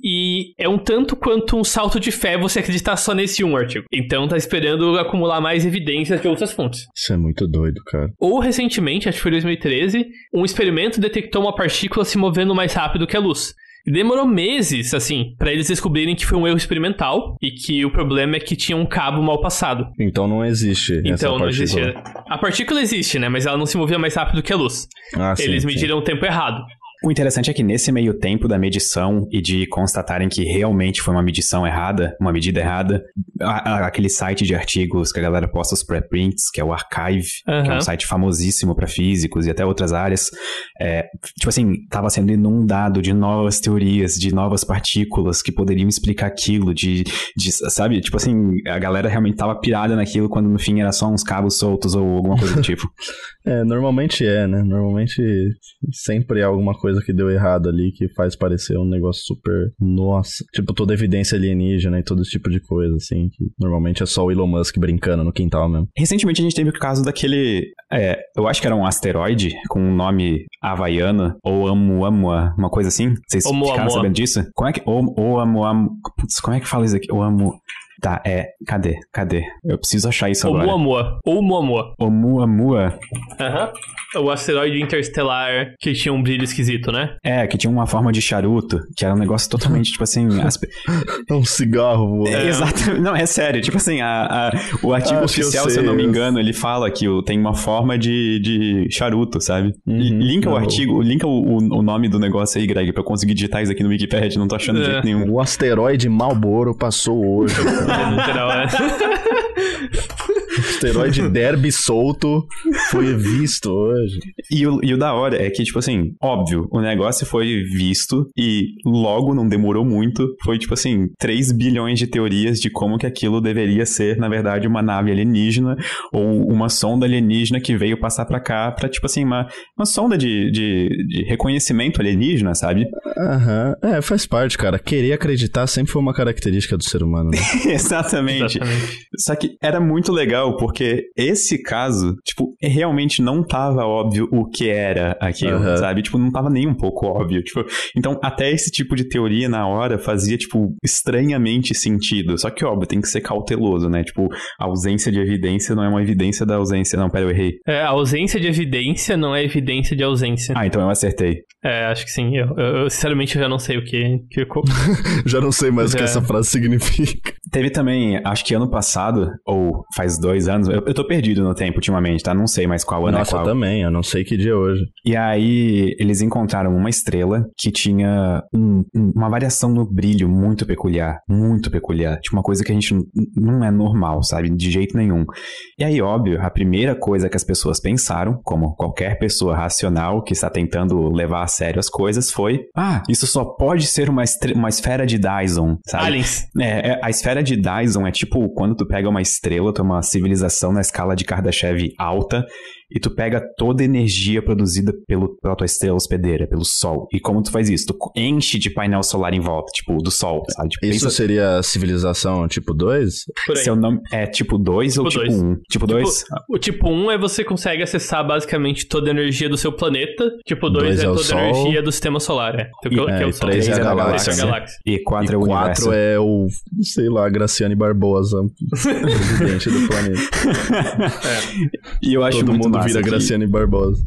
E é um tanto quanto um salto de fé você acreditar só nesse um artigo. Então tá esperando acumular mais evidências de outras fontes. Isso é muito doido, cara. Ou recentemente, acho que foi 2013, um experimento detectou uma partícula se movendo mais rápido que a luz. Demorou meses, assim, para eles descobrirem que foi um erro experimental e que o problema é que tinha um cabo mal passado. Então não existe. Então não existe. A partícula existe, né? Mas ela não se movia mais rápido que a luz. Ah, eles sim, mediram sim. o tempo errado. O interessante é que nesse meio tempo da medição e de constatarem que realmente foi uma medição errada, uma medida errada, a, a, aquele site de artigos que a galera posta os preprints, que é o Archive, uhum. que é um site famosíssimo para físicos e até outras áreas, é, tipo assim, tava sendo inundado de novas teorias, de novas partículas que poderiam explicar aquilo, de, de sabe? Tipo assim, a galera realmente tava pirada naquilo quando no fim era só uns cabos soltos ou alguma coisa do tipo. É, normalmente é, né? Normalmente sempre é alguma coisa que deu errado ali que faz parecer um negócio super. Nossa. Tipo, toda evidência alienígena e todo esse tipo de coisa, assim. Que normalmente é só o Elon Musk brincando no quintal mesmo. Recentemente a gente teve o caso daquele. É, eu acho que era um asteroide com um nome havaiano, ou Oumuamua, uma coisa assim. Vocês ficaram sabendo disso? Como é que. Oumuamua. Putz, como é que fala isso aqui? Oumuamua. Tá, é. Cadê? Cadê? Eu preciso achar isso agora. Oumuamua. Oumuamua. Oumuamua. Aham. O asteroide interestelar que tinha um brilho esquisito, né? É, que tinha uma forma de charuto, que era um negócio totalmente, tipo assim... As... É um cigarro. É, exato. Não, é sério. Tipo assim, a, a o artigo ah, oficial, eu se eu não me engano, ele fala que tem uma forma de, de charuto, sabe? Uhum, linka não. o artigo, linka o, o, nome do negócio aí, Greg, pra eu conseguir digitar isso aqui no Wikipedia, não tô achando é. de jeito nenhum. O asteroide Malboro passou hoje. no, no, no, asteroide Derby solto foi visto hoje. E o, e o da hora é que, tipo assim, óbvio, o negócio foi visto e logo não demorou muito. Foi, tipo assim, 3 bilhões de teorias de como que aquilo deveria ser, na verdade, uma nave alienígena ou uma sonda alienígena que veio passar pra cá pra, tipo assim, uma, uma sonda de, de, de reconhecimento alienígena, sabe? Aham. Uhum. É, faz parte, cara. Querer acreditar sempre foi uma característica do ser humano, né? Exatamente. Exatamente. Só que era muito legal, porque esse caso, tipo, realmente não tava óbvio o que era aquilo, uhum. sabe? Tipo, não tava nem um pouco óbvio. Tipo, então, até esse tipo de teoria na hora fazia, tipo, estranhamente sentido. Só que, óbvio, tem que ser cauteloso, né? Tipo, a ausência de evidência não é uma evidência da ausência. Não, pera, eu errei. É, a ausência de evidência não é evidência de ausência. Ah, então eu acertei. É, acho que sim. Eu, eu, eu sinceramente, já não sei o que. que... já não sei mais o que é. essa frase significa. Teve também, acho que ano passado, ou faz dois anos, eu, eu tô perdido no tempo ultimamente, tá? Não sei mais qual ano Nossa, é qual. eu também, eu não sei que dia é hoje. E aí, eles encontraram uma estrela que tinha um, uma variação no brilho muito peculiar, muito peculiar. Tipo, uma coisa que a gente não é normal, sabe? De jeito nenhum. E aí, óbvio, a primeira coisa que as pessoas pensaram, como qualquer pessoa racional que está tentando levar a sério as coisas, foi: ah, isso só pode ser uma, uma esfera de Dyson, sabe? Aliens. É, é, a esfera de Dyson é tipo quando tu pega uma estrela, tu é uma civilização na escala de Kardashev alta, e tu pega toda a energia produzida pelo, pela tua estrela hospedeira, pelo Sol. E como tu faz isso? Tu enche de painel solar em volta, tipo, do Sol, sabe? Tipo, isso pensa... seria civilização tipo 2? Seu nome é tipo 2 tipo ou tipo 1? Tipo 2? Tipo, o tipo 1 é você consegue acessar basicamente toda a energia do seu planeta. Tipo 2 é, é toda a energia do sistema solar. É, e, que é, o Sol. 3 é, é a galáxia. Né? galáxia. E 4 é o universo. 4 é o, sei lá, Graciane Barbosa, presidente do planeta. é. E eu acho Todo muito mundo vira que... Graciane Barbosa.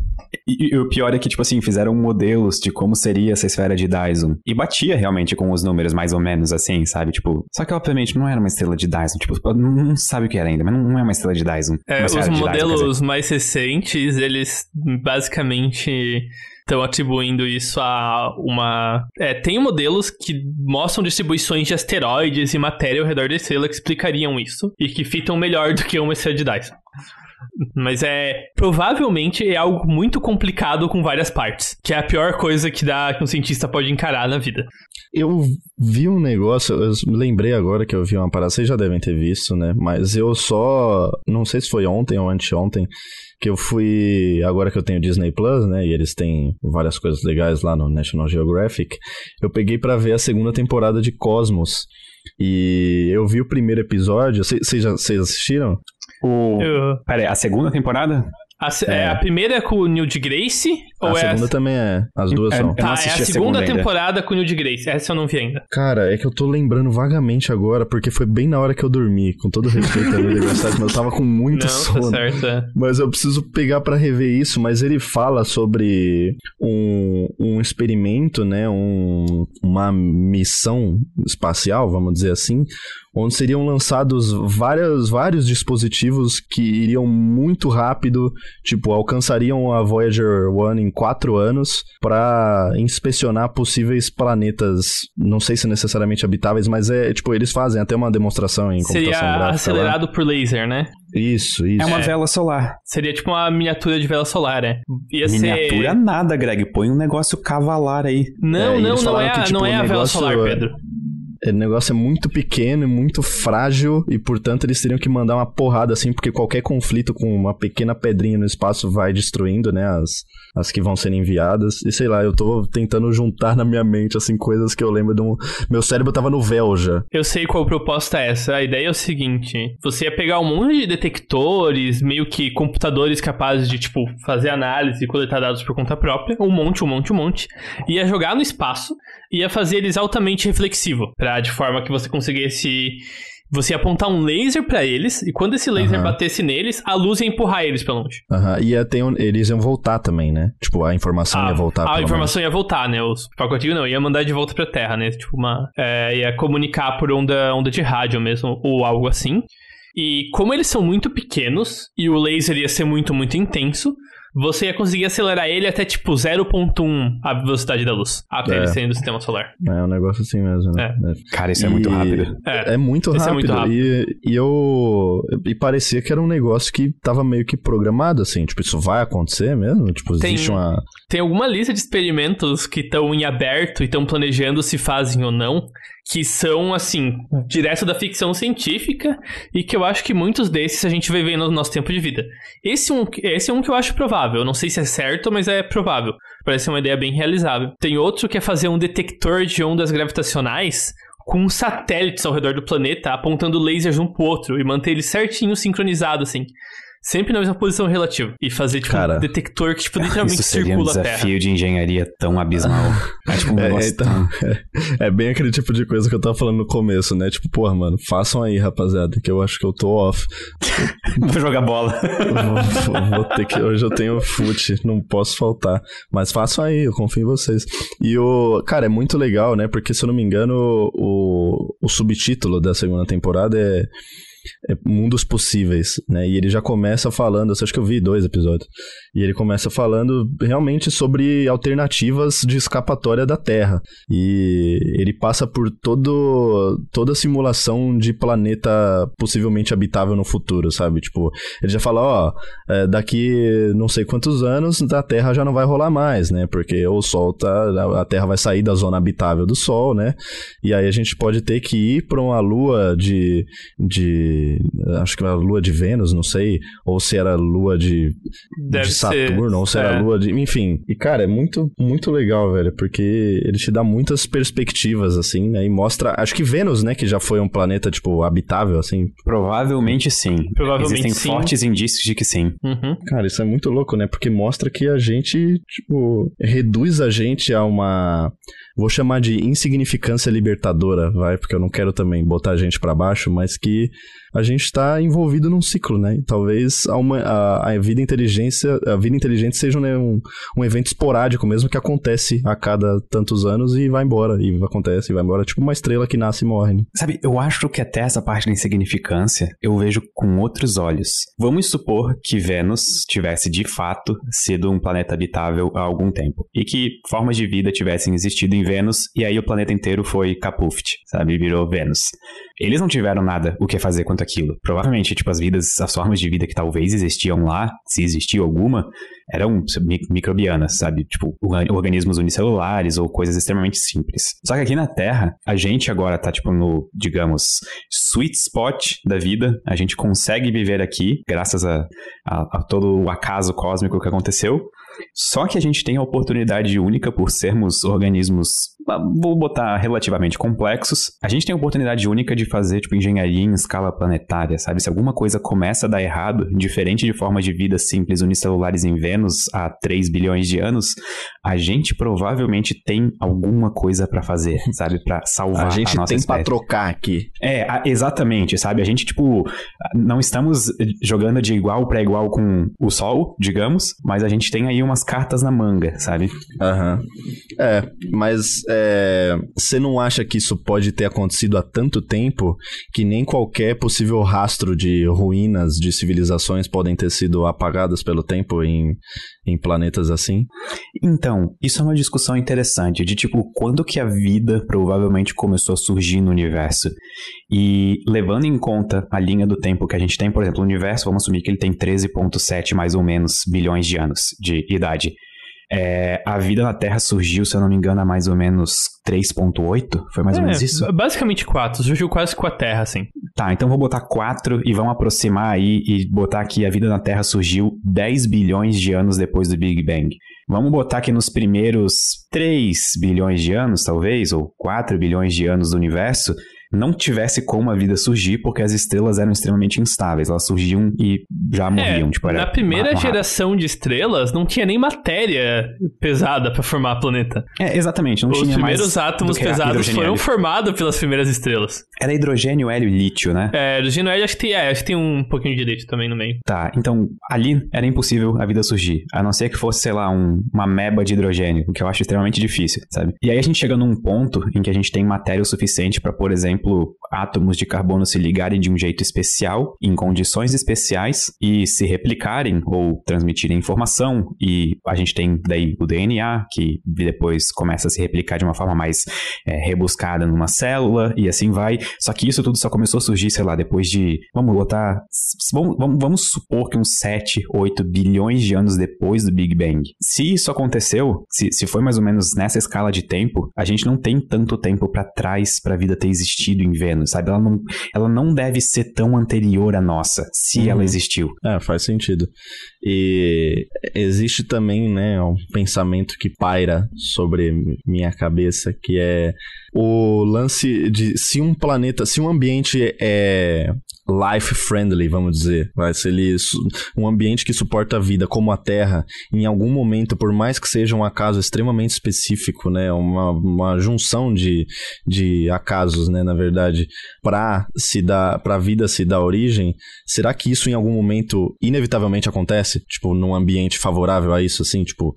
E, e, o pior é que, tipo assim, fizeram modelos de como seria essa esfera de Dyson. E batia realmente com os números, mais ou menos assim, sabe? Tipo, só que obviamente não era uma estrela de Dyson. Tipo, não sabe o que era ainda, mas não é uma estrela de Dyson. É, os modelos Dyson, mais recentes, eles basicamente estão atribuindo isso a uma. É, tem modelos que mostram distribuições de asteroides e matéria ao redor da estrela que explicariam isso e que fitam melhor do que uma estrela de Dyson. Mas é. Provavelmente é algo muito complicado com várias partes. Que é a pior coisa que, dá, que um cientista pode encarar na vida. Eu vi um negócio, eu me lembrei agora que eu vi uma parada, vocês já devem ter visto, né? Mas eu só. Não sei se foi ontem ou anteontem. Que eu fui. Agora que eu tenho Disney Plus, né? E eles têm várias coisas legais lá no National Geographic. Eu peguei para ver a segunda temporada de Cosmos. E eu vi o primeiro episódio. Vocês assistiram? O... Eu... Pera aí, a segunda temporada? A, é. é. a primeira é com o Neil Grace? Ou a é segunda a... também é. As duas é, são. Tá, é a segunda, segunda temporada com o Neil Grace. Essa eu não vi ainda. Cara, é que eu tô lembrando vagamente agora, porque foi bem na hora que eu dormi. Com todo respeito ao universidade, mas eu tava com muito não, tá sono. Tá certo, é. Mas eu preciso pegar para rever isso. Mas ele fala sobre um, um experimento, né? Um, uma missão espacial, vamos dizer assim, onde seriam lançados várias, vários dispositivos que iriam muito rápido, tipo, alcançariam a Voyager 1 em quatro anos para inspecionar possíveis planetas, não sei se necessariamente habitáveis, mas é, tipo, eles fazem até uma demonstração em Seria computação gráfica. acelerado lá. por laser, né? Isso, isso. É uma é. vela solar. Seria tipo uma miniatura de vela solar, né? Ia miniatura ser... nada, Greg. Põe um negócio cavalar aí. Não, é, não, não é, que, tipo, não é a vela solar, Pedro. O negócio é muito pequeno e muito frágil e, portanto, eles teriam que mandar uma porrada assim, porque qualquer conflito com uma pequena pedrinha no espaço vai destruindo, né, as, as que vão sendo enviadas. E sei lá, eu tô tentando juntar na minha mente, assim, coisas que eu lembro um... Meu cérebro tava no véu já. Eu sei qual proposta é essa. A ideia é o seguinte: você ia pegar um monte de detectores, meio que computadores capazes de, tipo, fazer análise e coletar dados por conta própria, um monte, um monte, um monte, ia jogar no espaço, ia fazer eles altamente reflexivo, pra, de forma que você conseguisse você ia apontar um laser para eles, e quando esse laser batesse neles, a luz ia empurrar eles pra longe. Aham, e ia ter um, eles iam voltar também, né? Tipo, a informação ah, ia voltar. A informação menos. ia voltar, né? Os pacotinhos não, ia mandar de volta pra Terra, né? Tipo, uma. É, ia comunicar por onda, onda de rádio mesmo, ou algo assim. E como eles são muito pequenos, e o laser ia ser muito, muito intenso, você ia conseguir acelerar ele até tipo 0.1 a velocidade da luz, até é. ele sair do sistema solar. É um negócio assim mesmo, né? É. é. Cara, isso é muito rápido. É, é muito rápido. É muito rápido. E, e eu. E parecia que era um negócio que tava meio que programado, assim. Tipo, isso vai acontecer mesmo? Tipo, tem, existe uma. Tem alguma lista de experimentos que estão em aberto e estão planejando se fazem ou não que são, assim, direto da ficção científica e que eu acho que muitos desses a gente vai ver no nosso tempo de vida. Esse, um, esse é um que eu acho provável. Não sei se é certo, mas é provável. Parece uma ideia bem realizável. Tem outro que é fazer um detector de ondas gravitacionais com satélites ao redor do planeta apontando lasers um pro outro e manter ele certinho sincronizado, assim sempre na mesma posição relativa. E fazer, tipo, Cara, um detector que, tipo, literalmente isso seria circula um desafio de engenharia tão abismal. é, tipo, um é, então, é, é, bem aquele tipo de coisa que eu tava falando no começo, né? Tipo, porra, mano, façam aí, rapaziada, que eu acho que eu tô off. vou jogar bola. vou, vou, ter que... Hoje eu tenho fute, não posso faltar. Mas façam aí, eu confio em vocês. E o... Cara, é muito legal, né? Porque, se eu não me engano, o, o subtítulo da segunda temporada é, mundos possíveis, né? E ele já começa falando, acho que eu vi dois episódios, e ele começa falando realmente sobre alternativas de escapatória da Terra. E ele passa por todo, toda a simulação de planeta possivelmente habitável no futuro, sabe? Tipo, ele já fala, ó, é, daqui não sei quantos anos a Terra já não vai rolar mais, né? Porque o Sol tá, a Terra vai sair da zona habitável do Sol, né? E aí a gente pode ter que ir para uma lua de, de Acho que era lua de Vênus, não sei. Ou se era lua de, de Saturno, ser, ou se era é. lua de. Enfim. E, cara, é muito, muito legal, velho. Porque ele te dá muitas perspectivas, assim, né? E mostra. Acho que Vênus, né? Que já foi um planeta, tipo, habitável, assim. Provavelmente sim. Provavelmente Existem sim. fortes indícios de que sim. Uhum. Cara, isso é muito louco, né? Porque mostra que a gente, tipo, reduz a gente a uma vou chamar de insignificância libertadora, vai, porque eu não quero também botar a gente para baixo, mas que a gente está envolvido num ciclo, né? E talvez a, uma, a, a, vida inteligência, a vida inteligente seja né, um, um evento esporádico mesmo que acontece a cada tantos anos e vai embora, e acontece e vai embora, tipo uma estrela que nasce e morre. Né? Sabe, eu acho que até essa parte da insignificância eu vejo com outros olhos. Vamos supor que Vênus tivesse de fato sido um planeta habitável há algum tempo e que formas de vida tivessem existido em Vênus e aí o planeta inteiro foi Kapuft, sabe? Virou Vênus. Eles não tiveram nada o que fazer quanto aquilo. Provavelmente, tipo, as vidas, as formas de vida que talvez existiam lá, se existiu alguma, eram microbianas, sabe? Tipo, organismos unicelulares ou coisas extremamente simples. Só que aqui na Terra, a gente agora tá, tipo, no, digamos, sweet spot da vida. A gente consegue viver aqui, graças a, a, a todo o acaso cósmico que aconteceu. Só que a gente tem a oportunidade única por sermos organismos, vou botar relativamente complexos. A gente tem a oportunidade única de fazer tipo engenharia em escala planetária, sabe? Se alguma coisa começa a dar errado, diferente de formas de vida simples unicelulares em Vênus há 3 bilhões de anos, a gente provavelmente tem alguma coisa para fazer, sabe? Para salvar a gente a nossa tem para trocar aqui. É, exatamente, sabe? A gente tipo não estamos jogando de igual para igual com o Sol, digamos, mas a gente tem aí umas cartas na manga, sabe? Aham. Uhum. É, mas é, é, você não acha que isso pode ter acontecido há tanto tempo que nem qualquer possível rastro de ruínas de civilizações podem ter sido apagadas pelo tempo em, em planetas assim? Então, isso é uma discussão interessante de tipo, quando que a vida provavelmente começou a surgir no universo? E levando em conta a linha do tempo que a gente tem, por exemplo, o universo, vamos assumir que ele tem 13,7 mais ou menos bilhões de anos de idade. É, a vida na Terra surgiu, se eu não me engano, há mais ou menos 3.8? Foi mais é, ou menos isso? Basicamente 4. Surgiu quase com a Terra, assim. Tá, então vou botar 4 e vamos aproximar aí e botar que a vida na Terra surgiu 10 bilhões de anos depois do Big Bang. Vamos botar que nos primeiros 3 bilhões de anos, talvez, ou 4 bilhões de anos do universo, não tivesse como a vida surgir, porque as estrelas eram extremamente instáveis. Elas surgiam e já é, morriam. É, tipo, na primeira geração de estrelas, não tinha nem matéria pesada para formar planeta. É, exatamente. Não Os tinha primeiros átomos pesados foram formados pelas primeiras estrelas. Era hidrogênio, hélio e lítio, né? É, hidrogênio, hélio, acho que, tem, é, acho que tem um pouquinho de lítio também no meio. Tá, então ali era impossível a vida surgir. A não ser que fosse, sei lá, um, uma meba de hidrogênio, o que eu acho extremamente difícil, sabe? E aí a gente chega num ponto em que a gente tem matéria o suficiente para, por exemplo, exemplo, átomos de carbono se ligarem de um jeito especial, em condições especiais, e se replicarem ou transmitirem informação, e a gente tem daí o DNA, que depois começa a se replicar de uma forma mais é, rebuscada numa célula, e assim vai. Só que isso tudo só começou a surgir, sei lá, depois de. Vamos botar. Vamos, vamos, vamos supor que uns 7, 8 bilhões de anos depois do Big Bang. Se isso aconteceu, se, se foi mais ou menos nessa escala de tempo, a gente não tem tanto tempo para trás para a vida ter existido em Vênus, sabe? Ela não, ela não deve ser tão anterior à nossa, se uhum. ela existiu. É, faz sentido. E existe também, né, um pensamento que paira sobre minha cabeça, que é o lance de se um planeta, se um ambiente é life friendly, vamos dizer, vai ser ele um ambiente que suporta a vida como a Terra, em algum momento, por mais que seja um acaso extremamente específico, né, uma, uma junção de, de acasos, né, na verdade, para se dar, para a vida se dar origem, será que isso em algum momento inevitavelmente acontece? Tipo, num ambiente favorável a isso, assim, tipo,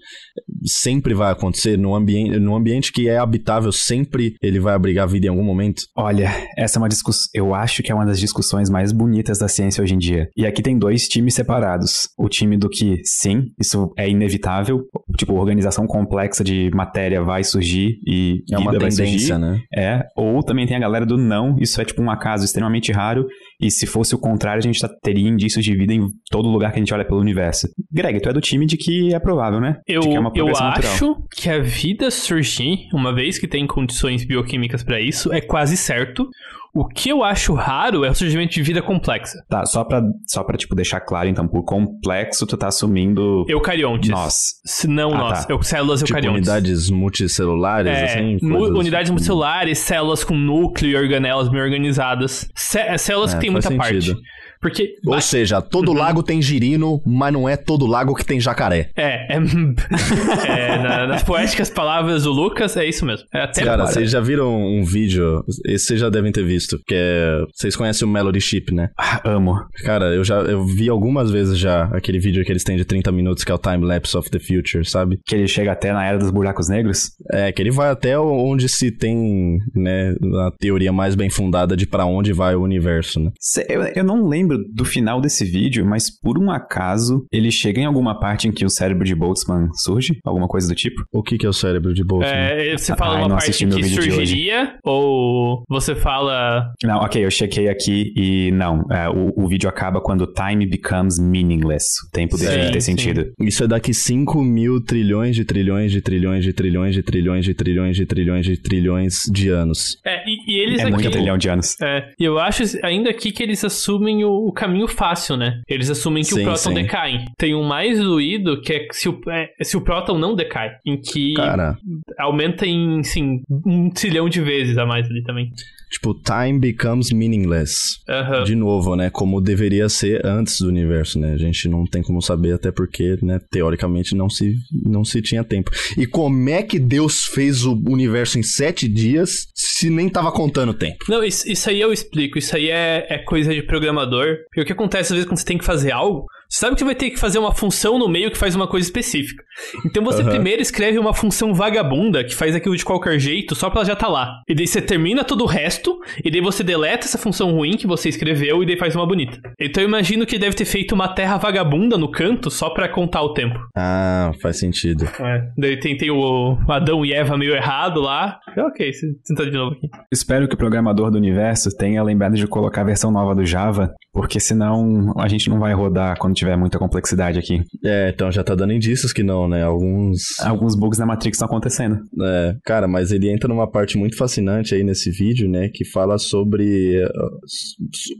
sempre vai acontecer num ambiente, num ambiente que é habitável, sempre ele vai abrigar vida em algum momento? Olha, essa é uma discussão, eu acho que é uma das discussões mais mais bonitas da ciência hoje em dia. E aqui tem dois times separados. O time do que, sim, isso é inevitável. Tipo, organização complexa de matéria vai surgir e é uma tendência, né? É. Ou também tem a galera do não, isso é tipo um acaso extremamente raro. E se fosse o contrário, a gente tá, teria indícios de vida em todo lugar que a gente olha pelo universo. Greg, tu é do time de que é provável, né? Eu, é eu acho natural. que a vida surgir, uma vez que tem condições bioquímicas para isso, é quase certo. O que eu acho raro é o surgimento de vida complexa. Tá, só pra, só pra tipo, deixar claro, então, por complexo, tu tá assumindo. Eucariontes. Nós. Não ah, nós. Tá. Células tipo, eucariontes. Unidades multicelulares, é, assim? Unidades multicelulares, células com núcleo e organelas bem organizadas. células é, que tem muita sentido. parte. Porque. Ou mas... seja, todo lago tem girino, mas não é todo lago que tem jacaré. É, é. é na, nas poéticas palavras do Lucas, é isso mesmo. É até Cara, vocês já viram um vídeo, esse vocês já devem ter visto, que é. Vocês conhecem o Melody Chip, né? Ah, amo. Cara, eu já eu vi algumas vezes já aquele vídeo que eles têm de 30 minutos, que é o Time Lapse of the Future, sabe? Que ele chega até na era dos buracos negros? É, que ele vai até onde se tem, né, a teoria mais bem fundada de para onde vai o universo, né? Eu, eu não lembro lembro do final desse vídeo, mas por um acaso ele chega em alguma parte em que o cérebro de Boltzmann surge? Alguma coisa do tipo? O que, que é o cérebro de Boltzmann? É, você fala Ai, uma parte que surgiria ou você fala... Não, ok, eu chequei aqui e não. É, o, o vídeo acaba quando time becomes meaningless. O tempo deixa de ter sentido. Isso é daqui 5 mil trilhões de trilhões de trilhões de trilhões de trilhões de trilhões de trilhões de trilhões de anos. É, e, e eles é aqui... muito trilhão de anos. É, e eu acho ainda aqui que eles assumem o, o caminho fácil, né? Eles assumem que sim, o próton sim. decai. Tem um mais doído que é se o, é, se o próton não decai, em que Cara. aumenta em, sim, um trilhão de vezes a mais ali também. Tipo, time becomes meaningless. Uhum. De novo, né? Como deveria ser antes do universo, né? A gente não tem como saber, até porque, né, teoricamente não se, não se tinha tempo. E como é que Deus fez o universo em sete dias se nem tava contando tempo? Não, isso, isso aí eu explico. Isso aí é, é coisa de programador. Porque o que acontece às vezes quando você tem que fazer algo, Você sabe que vai ter que fazer uma função no meio que faz uma coisa específica. Então você uhum. primeiro escreve uma função vagabunda que faz aquilo de qualquer jeito só pra ela já tá lá. E daí você termina todo o resto, e daí você deleta essa função ruim que você escreveu e daí faz uma bonita. Então eu imagino que deve ter feito uma terra vagabunda no canto só pra contar o tempo. Ah, faz sentido. É. Daí tem, tem o Adão e Eva meio errado lá. Ok, você tenta de novo aqui. Espero que o programador do universo tenha lembrado de colocar a versão nova do Java, porque senão a gente não vai rodar quando tiver muita complexidade aqui. É, então já tá dando indícios que não, né? Alguns. Alguns bugs na Matrix estão acontecendo. É, cara, mas ele entra numa parte muito fascinante aí nesse vídeo, né? Que fala sobre.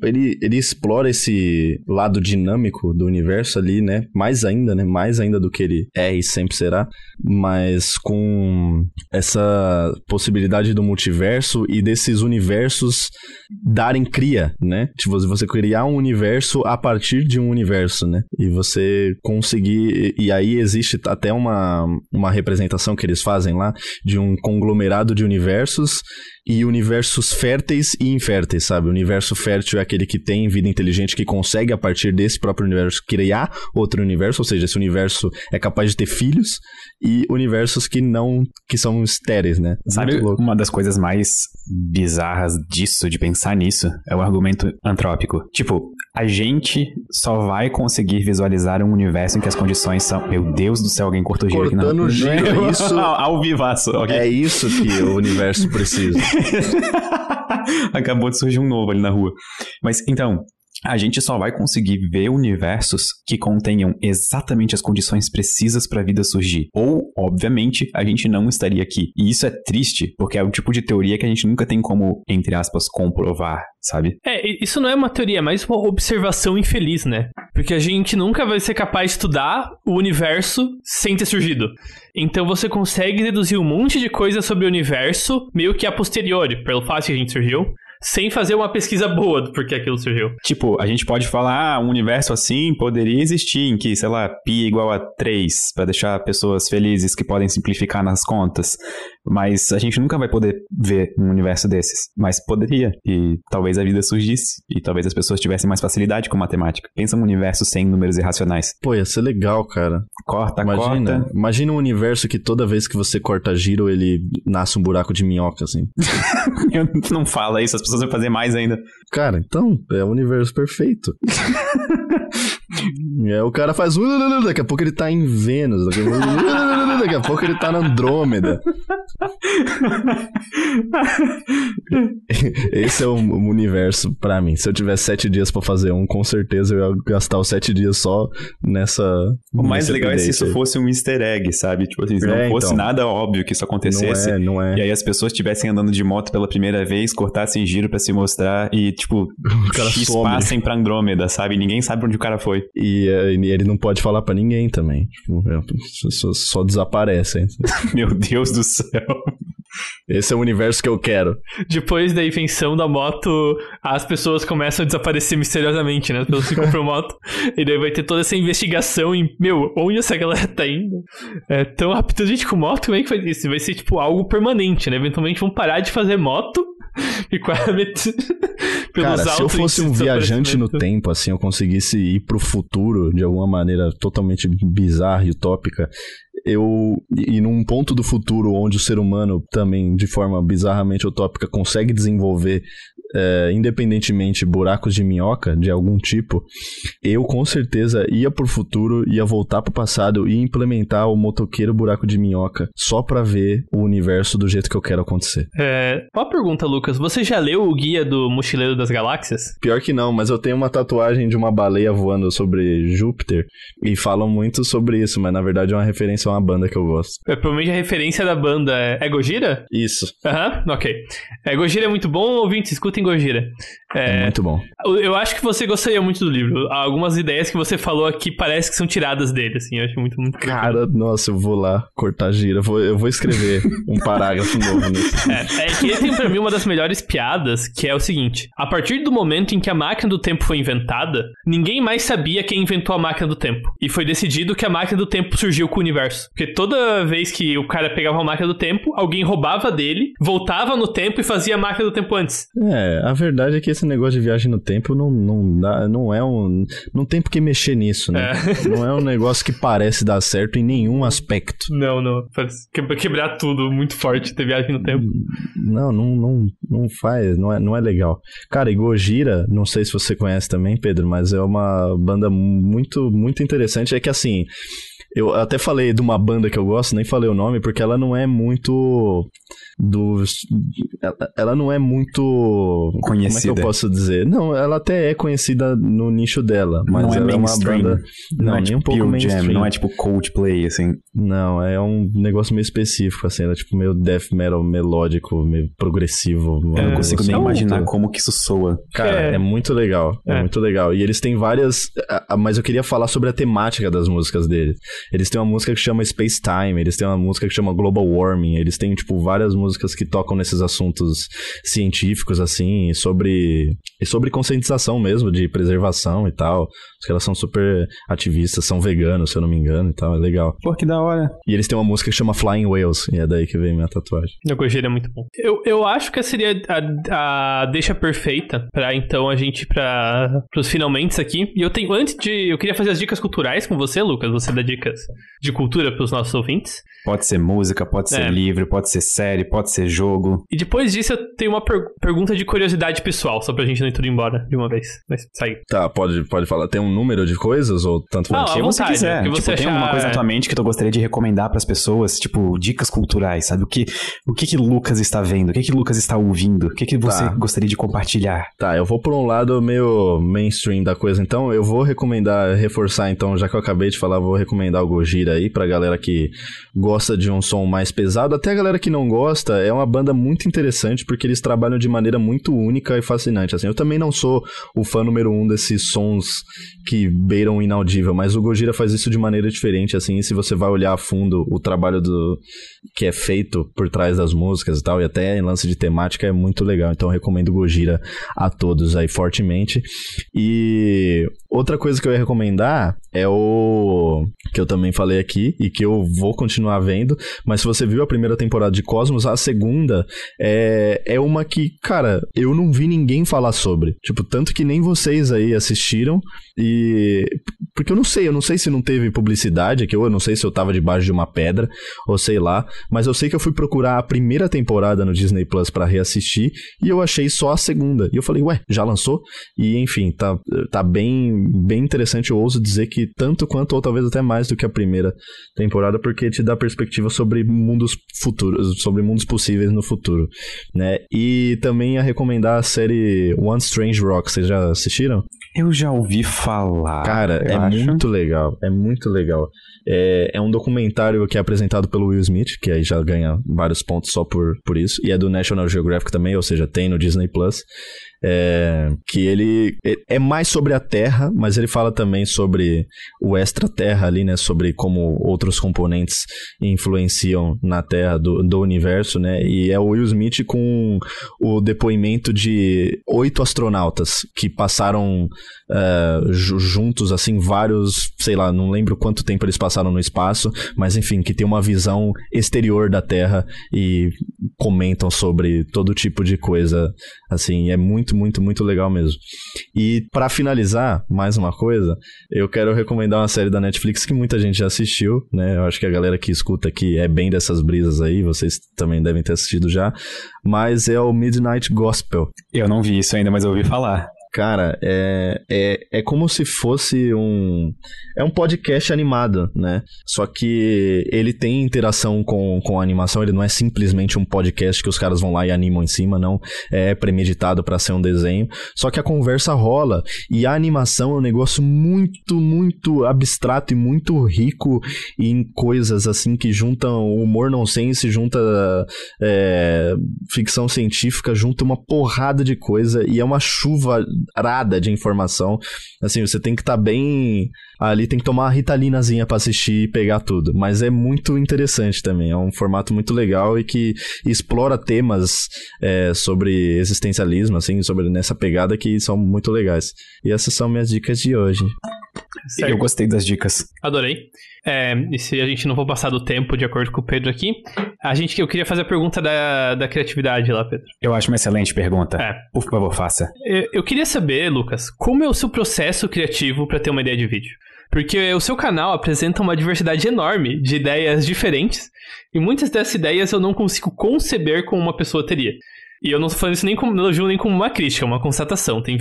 Ele, ele explora esse lado dinâmico do universo ali, né? Mais ainda, né? Mais ainda do que ele é e sempre será. Mas com essa possibilidade do multiverso e desses universos darem cria, né? Tipo, você criar um universo a partir de um universo, né? E você conseguir. E aí existe até uma, uma representação que eles fazem lá de um conglomerado de universos e universos férteis e inférteis, sabe? O universo fértil é aquele que tem vida inteligente, que consegue, a partir desse próprio universo, criar outro universo, ou seja, esse universo é capaz de ter filhos, e universos que não, que são estéreis, né? Sabe uma das coisas mais bizarras disso, de pensar nisso, é o argumento antrópico. Tipo, a gente só vai conseguir visualizar um universo em que as condições são. Meu Deus do céu, alguém cortou o giro aqui Cortando o giro, é isso. Ao vivaço, okay? É isso que o universo precisa. Acabou de surgir um novo ali na rua. Mas então, a gente só vai conseguir ver universos que contenham exatamente as condições precisas para a vida surgir. Ou, obviamente, a gente não estaria aqui. E isso é triste, porque é o tipo de teoria que a gente nunca tem como, entre aspas, comprovar, sabe? É, isso não é uma teoria, é mais uma observação infeliz, né? Porque a gente nunca vai ser capaz de estudar o universo sem ter surgido. Então você consegue deduzir um monte de coisa sobre o universo, meio que a posteriori, pelo fato que a gente surgiu sem fazer uma pesquisa boa do porquê aquilo surgiu. Tipo, a gente pode falar, ah, um universo assim poderia existir, em que, sei lá, pi igual a 3, para deixar pessoas felizes que podem simplificar nas contas. Mas a gente nunca vai poder ver um universo desses. Mas poderia. E talvez a vida surgisse. E talvez as pessoas tivessem mais facilidade com matemática. Pensa um universo sem números irracionais. Pô, ia ser legal, cara. Corta, imagina, corta. Imagina um universo que toda vez que você corta giro, ele nasce um buraco de minhoca, assim. não fala isso, as pessoas vão fazer mais ainda. Cara, então, é o universo perfeito. é, o cara faz. Daqui a pouco ele tá em Vênus. Daqui a pouco ele tá na Andrômeda. Esse é o universo para mim. Se eu tivesse sete dias para fazer um, com certeza eu ia gastar os sete dias só nessa. O mais legal é se isso fosse um easter egg, sabe? Tipo assim, se é, não fosse então. nada óbvio que isso acontecesse. Não é, não é. E aí as pessoas estivessem andando de moto pela primeira vez, cortassem giro para se mostrar e, tipo, passem pra Andrômeda, sabe? Ninguém sabe onde o cara foi. E, uh, ele não pode falar para ninguém também. Tipo, é, só, só desaparecem. Meu Deus do céu. Esse é o universo que eu quero. Depois da invenção da moto, as pessoas começam a desaparecer misteriosamente, né? As pessoas ficam pro moto. E daí vai ter toda essa investigação em, meu, onde essa galera tá indo? É tão rápido, gente, com moto, como é que faz isso? Vai ser, tipo, algo permanente, né? Eventualmente vão parar de fazer moto e quase Cara, se eu fosse um viajante no tempo, assim, eu conseguisse ir pro futuro de alguma maneira totalmente bizarra e utópica, eu e num ponto do futuro onde o ser humano também de forma bizarramente utópica consegue desenvolver é, independentemente buracos de minhoca de algum tipo, eu com certeza ia pro futuro, ia voltar pro passado e implementar o motoqueiro buraco de minhoca só pra ver o universo do jeito que eu quero acontecer. É, uma pergunta, Lucas. Você já leu o guia do Mochileiro das Galáxias? Pior que não, mas eu tenho uma tatuagem de uma baleia voando sobre Júpiter e falam muito sobre isso, mas na verdade é uma referência a uma banda que eu gosto. É, provavelmente a referência da banda é Gojira? Isso. Aham, uhum, ok. É, Gojira é muito bom, ouvintes, escutem em Gojira. É, é, muito bom. Eu acho que você gostaria muito do livro. Algumas ideias que você falou aqui parece que são tiradas dele, assim. Eu acho muito, muito Cara, nossa, eu vou lá cortar gira. Eu vou, eu vou escrever um parágrafo novo nisso. É, é que ele tem pra mim uma das melhores piadas, que é o seguinte: a partir do momento em que a máquina do tempo foi inventada, ninguém mais sabia quem inventou a máquina do tempo. E foi decidido que a máquina do tempo surgiu com o universo. Porque toda vez que o cara pegava a máquina do tempo, alguém roubava dele, voltava no tempo e fazia a máquina do tempo antes. É, É, a verdade é que esse negócio de viagem no tempo não, não, dá, não é um. Não tem por que mexer nisso, né? É. Não é um negócio que parece dar certo em nenhum aspecto. Não, não. Parece quebrar tudo muito forte ter viagem no tempo. Não, não, não, não faz, não é, não é legal. Cara, e Gojira, não sei se você conhece também, Pedro, mas é uma banda muito, muito interessante. É que assim. Eu até falei de uma banda que eu gosto, nem falei o nome, porque ela não é muito dos. Ela não é muito. Conhecida. Como é que eu posso dizer? Não, ela até é conhecida no nicho dela, mas não é ela é, uma banda. Não, não é nem tipo um pouco mainstream. Jam, não é tipo Coldplay, assim. Não, é um negócio meio específico, assim. Ela é tipo meio death metal melódico, meio progressivo. Eu não consigo nem imaginar como que isso soa. Cara, é, é muito legal. É. é. muito legal. E eles têm várias. Mas eu queria falar sobre a temática das músicas deles. Eles têm uma música que chama Space Time, eles têm uma música que chama Global Warming, eles têm, tipo, várias músicas músicas que tocam nesses assuntos científicos, assim, sobre, e sobre conscientização mesmo, de preservação e tal. Os caras são super ativistas, são veganos, se eu não me engano e tal, é legal. Pô, que da hora. E eles têm uma música que chama Flying Whales, e é daí que vem minha tatuagem. O Gojira é muito bom. Eu, eu acho que seria a, a deixa perfeita pra então a gente para pros finalmente aqui. E eu tenho, antes de, eu queria fazer as dicas culturais com você, Lucas, você dá dicas de cultura pros nossos ouvintes. Pode ser música, pode ser é. livro, pode ser série, pode ser jogo. E depois disso eu tenho uma per pergunta de curiosidade pessoal, só pra gente não ir tudo embora de uma vez. Mas sair. Tá, pode, pode falar. Tem um número de coisas ou tanto? Ah, que você quiser. Que você tipo, achar... Tem alguma coisa na tua mente que tu gostaria de recomendar pras pessoas, tipo, dicas culturais, sabe? O que o que, que Lucas está vendo? O que que Lucas está ouvindo? O que que você tá. gostaria de compartilhar? Tá, eu vou por um lado meio mainstream da coisa, então eu vou recomendar, reforçar então, já que eu acabei de falar, vou recomendar o Gojira aí pra galera que gosta de um som mais pesado, até a galera que não gosta, é uma banda muito interessante porque eles trabalham de maneira muito única e fascinante. Assim, eu também não sou o fã número um desses sons que beiram o inaudível, mas o Gojira faz isso de maneira diferente, assim, e se você vai olhar a fundo o trabalho do que é feito por trás das músicas e tal, e até em lance de temática é muito legal. Então recomendo Gojira a todos aí fortemente. E outra coisa que eu ia recomendar é o que eu também falei aqui e que eu vou continuar vendo, mas se você viu a primeira temporada de Cosmos, a segunda é, é uma que, cara, eu não vi ninguém falar sobre. Tipo, tanto que nem vocês aí assistiram e porque eu não sei, eu não sei se não teve publicidade aqui, ou eu não sei se eu tava debaixo de uma pedra, ou sei lá, mas eu sei que eu fui procurar a primeira temporada no Disney Plus para reassistir e eu achei só a segunda. E eu falei, ué, já lançou? E enfim, tá, tá bem, bem interessante. Eu ouso dizer que tanto quanto, ou talvez até mais do que a primeira temporada, porque te dá perspectiva sobre mundos futuros, sobre mundos possíveis no futuro, né? E também a recomendar a série One Strange Rock, vocês já assistiram? Eu já ouvi falar. Cara, é acho. muito legal. É muito legal. É, é um documentário que é apresentado pelo Will Smith, que aí já ganha vários pontos só por, por isso. E é do National Geographic também, ou seja, tem no Disney Plus. É, que ele é mais sobre a Terra, mas ele fala também sobre o extra-terra ali, né? Sobre como outros componentes influenciam na Terra do, do universo, né? E é o Will Smith com o depoimento de oito astronautas que passaram uh, juntos, assim, vários, sei lá, não lembro quanto tempo eles passaram no espaço, mas enfim, que tem uma visão exterior da Terra e comentam sobre todo tipo de coisa, assim, é muito, muito, muito legal mesmo. E para finalizar, mais uma coisa, eu quero recomendar uma série da Netflix que muita gente já assistiu, né? Eu acho que a galera que escuta aqui é bem dessas brisas aí, vocês também devem ter assistido já, mas é o Midnight Gospel. Eu não vi isso ainda, mas eu ouvi falar. Cara, é, é, é como se fosse um. É um podcast animado, né? Só que ele tem interação com, com a animação, ele não é simplesmente um podcast que os caras vão lá e animam em cima, não. É premeditado para ser um desenho. Só que a conversa rola e a animação é um negócio muito, muito abstrato e muito rico em coisas assim que juntam humor nonsense, junta é, ficção científica, junta uma porrada de coisa e é uma chuva arada de informação. Assim, você tem que estar tá bem ali, tem que tomar uma ritalinazinha para assistir e pegar tudo. Mas é muito interessante também. É um formato muito legal e que explora temas é, sobre existencialismo, assim, sobre nessa pegada que são muito legais. E essas são minhas dicas de hoje. Certo. Eu gostei das dicas. Adorei. É, e se a gente não for passar do tempo de acordo com o Pedro aqui, a gente, eu queria fazer a pergunta da, da criatividade lá, Pedro. Eu acho uma excelente pergunta. É. Por favor, faça. Eu, eu queria saber, Lucas, como é o seu processo criativo para ter uma ideia de vídeo? Porque o seu canal apresenta uma diversidade enorme de ideias diferentes, e muitas dessas ideias eu não consigo conceber como uma pessoa teria. E eu não tô falando isso nem como elogio, nem como uma crítica, é uma constatação. Tem,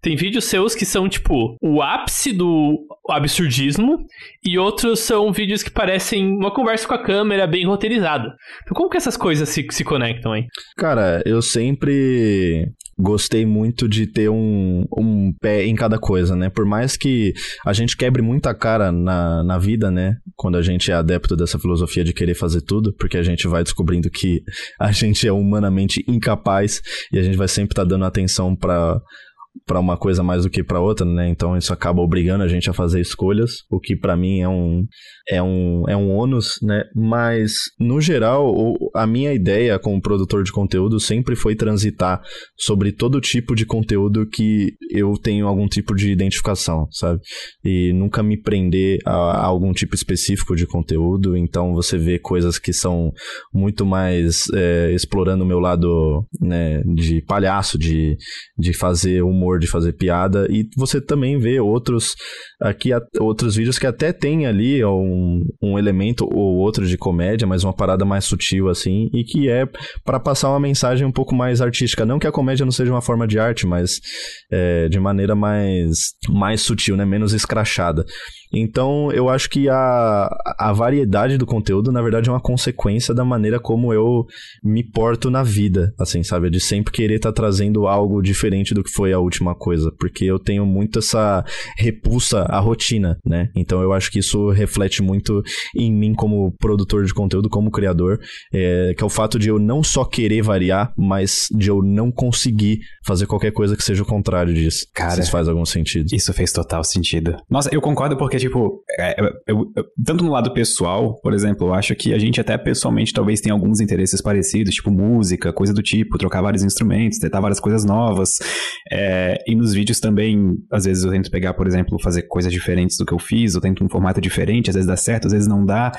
tem vídeos seus que são, tipo, o ápice do absurdismo, e outros são vídeos que parecem uma conversa com a câmera bem roteirizada. Então, como que essas coisas se, se conectam aí? Cara, eu sempre gostei muito de ter um, um pé em cada coisa, né? Por mais que a gente quebre muita cara na, na vida, né? Quando a gente é adepto dessa filosofia de querer fazer tudo, porque a gente vai descobrindo que a gente é humanamente incapaz e a gente vai sempre estar tá dando atenção para para uma coisa mais do que para outra, né? Então isso acaba obrigando a gente a fazer escolhas, o que para mim é um é um é um ônus, né? Mas no geral, a minha ideia como produtor de conteúdo sempre foi transitar sobre todo tipo de conteúdo que eu tenho algum tipo de identificação, sabe? E nunca me prender a, a algum tipo específico de conteúdo. Então você vê coisas que são muito mais é, explorando o meu lado, né? De palhaço, de de fazer humor humor, de fazer piada. E você também vê outros aqui outros vídeos que até tem ali um, um elemento ou outro de comédia, mas uma parada mais sutil assim, e que é para passar uma mensagem um pouco mais artística. Não que a comédia não seja uma forma de arte, mas é, de maneira mais, mais sutil, né? menos escrachada. Então, eu acho que a, a variedade do conteúdo, na verdade, é uma consequência da maneira como eu me porto na vida, assim, sabe? De sempre querer estar tá trazendo algo diferente do que foi a última coisa, porque eu tenho muito essa repulsa à rotina, né? Então, eu acho que isso reflete muito em mim como produtor de conteúdo, como criador, é, que é o fato de eu não só querer variar, mas de eu não conseguir fazer qualquer coisa que seja o contrário disso. Cara, se isso faz algum sentido. Isso fez total sentido. Nossa, eu concordo porque porque, tipo, é, eu, eu, tanto no lado pessoal, por exemplo, eu acho que a gente até pessoalmente talvez tenha alguns interesses parecidos, tipo música, coisa do tipo, trocar vários instrumentos, tentar várias coisas novas. É, e nos vídeos também, às vezes eu tento pegar, por exemplo, fazer coisas diferentes do que eu fiz, eu tento um formato diferente, às vezes dá certo, às vezes não dá.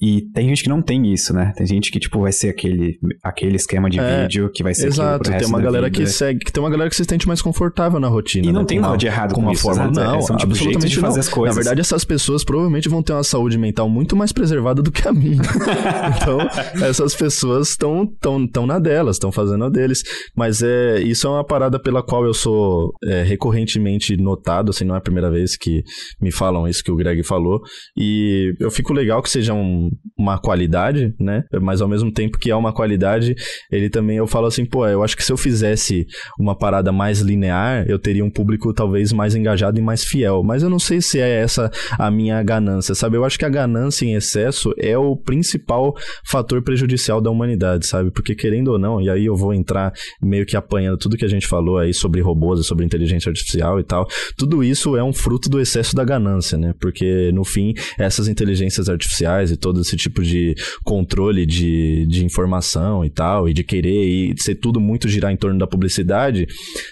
E tem gente que não tem isso, né? Tem gente que, tipo, vai ser aquele, aquele esquema de é, vídeo que vai ser Exato, tem uma galera vida. que segue, que tem uma galera que se sente mais confortável na rotina. E não né? tem nada de errado com, uma isso, forma. Não, é, são tipo jeitos de fazer não. as coisas. Na verdade, essas pessoas provavelmente vão ter uma saúde mental muito mais preservada do que a minha. então, essas pessoas estão tão, tão na delas, estão fazendo a deles. Mas é, isso é uma parada pela qual eu sou é, recorrentemente notado, assim, não é a primeira vez que me falam isso que o Greg falou. E eu fico legal que seja um, uma qualidade, né? Mas ao mesmo tempo que é uma qualidade, ele também, eu falo assim, pô, eu acho que se eu fizesse uma parada mais linear, eu teria um público talvez mais engajado e mais fiel. Mas eu não sei se é essa a minha ganância, sabe? Eu acho que a ganância em excesso é o principal fator prejudicial da humanidade, sabe? Porque querendo ou não, e aí eu vou entrar meio que apanhando tudo que a gente falou aí sobre robôs, sobre inteligência artificial e tal, tudo isso é um fruto do excesso da ganância, né? Porque no fim, essas inteligências artificiais e todo esse tipo de controle de, de informação e tal, e de querer e ser tudo muito girar em torno da publicidade,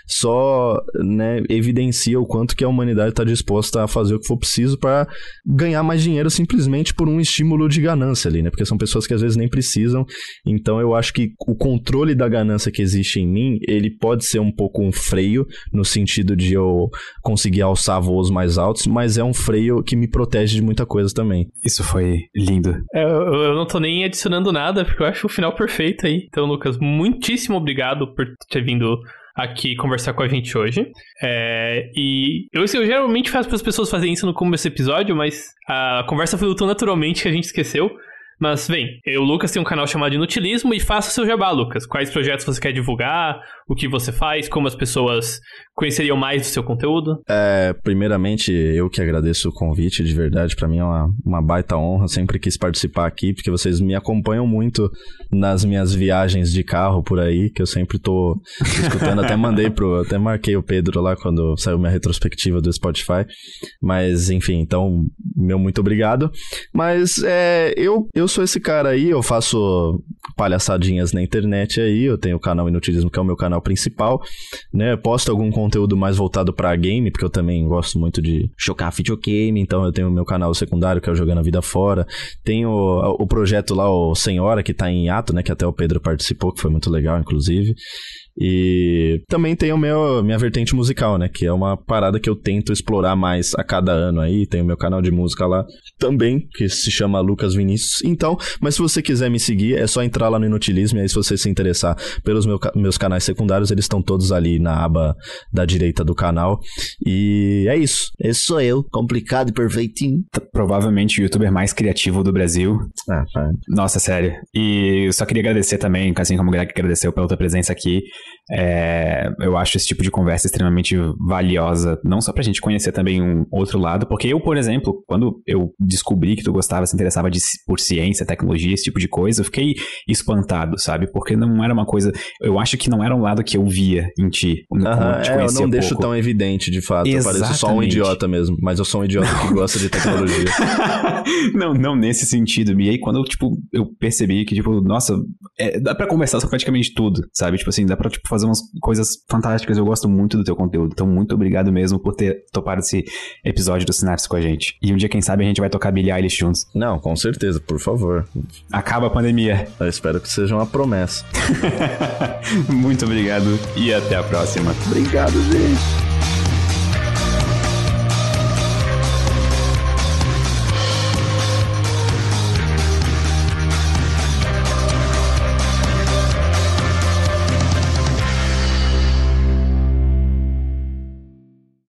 só né, evidencia o quanto que a humanidade está disposta a fazer o que for preciso para ganhar mais dinheiro simplesmente por um estímulo de ganância ali, né? Porque são pessoas que às vezes nem precisam. Então eu acho que o controle da ganância que existe em mim, ele pode ser um pouco um freio, no sentido de eu conseguir alçar voos mais altos, mas é um freio que me protege de muita coisa também. Isso foi lindo. É, eu, eu não tô nem adicionando nada, porque eu acho o final perfeito aí. Então, Lucas, muitíssimo obrigado por ter vindo aqui conversar com a gente hoje. É, e eu, eu geralmente faço para as pessoas fazerem isso no começo do episódio, mas a conversa foi tão naturalmente que a gente esqueceu. Mas, bem, eu, Lucas, tem um canal chamado Inutilismo e faça o seu jabá, Lucas. Quais projetos você quer divulgar? O que você faz? Como as pessoas conheceriam mais do seu conteúdo? É, primeiramente, eu que agradeço o convite, de verdade. para mim é uma, uma baita honra. Sempre quis participar aqui, porque vocês me acompanham muito nas minhas viagens de carro por aí, que eu sempre tô escutando. até mandei pro. Até marquei o Pedro lá quando saiu minha retrospectiva do Spotify. Mas, enfim, então, meu muito obrigado. Mas é, eu, eu sou esse cara aí, eu faço palhaçadinhas na internet aí. Eu tenho o canal Inutilismo, que é o meu canal principal, né? Posto algum conteúdo mais voltado para game, porque eu também gosto muito de chocar videogame, então eu tenho o meu canal secundário, que é o Jogando a Vida Fora. Tenho o, o projeto lá, o Senhora, que tá em ato, né? Que até o Pedro participou, que foi muito legal, inclusive. E também tem o meu, minha vertente musical, né? Que é uma parada que eu tento explorar mais a cada ano aí. Tem o meu canal de música lá também, que se chama Lucas Vinícius. Então, mas se você quiser me seguir, é só entrar lá no Inutilismo. E aí, se você se interessar pelos meu, meus canais secundários, eles estão todos ali na aba da direita do canal. E é isso. Esse sou eu, complicado e perfeitinho. Provavelmente o youtuber mais criativo do Brasil. Ah, tá. Nossa, sério. E eu só queria agradecer também, assim como o Greg agradeceu pela tua presença aqui. É, eu acho esse tipo de conversa extremamente valiosa, não só pra gente conhecer também um outro lado, porque eu, por exemplo, quando eu descobri que tu gostava, se interessava de, por ciência, tecnologia, esse tipo de coisa, eu fiquei espantado, sabe? Porque não era uma coisa, eu acho que não era um lado que eu via em ti. Como te é, eu não deixo tão evidente, de fato. Exatamente. Eu pareço só um idiota mesmo, mas eu sou um idiota que gosta de tecnologia. não, não nesse sentido. E aí, quando eu, tipo, eu percebi que, tipo, nossa, é, dá pra conversar sobre praticamente tudo, sabe? Tipo assim, dá pra, tipo, fazer umas coisas fantásticas. Eu gosto muito do teu conteúdo. Então, muito obrigado mesmo por ter topado esse episódio do Sinapse com a gente. E um dia, quem sabe, a gente vai tocar Billie Eilish juntos. Não, com certeza, por favor. Acaba a pandemia. Eu espero que seja uma promessa. muito obrigado e até a próxima. Obrigado, gente.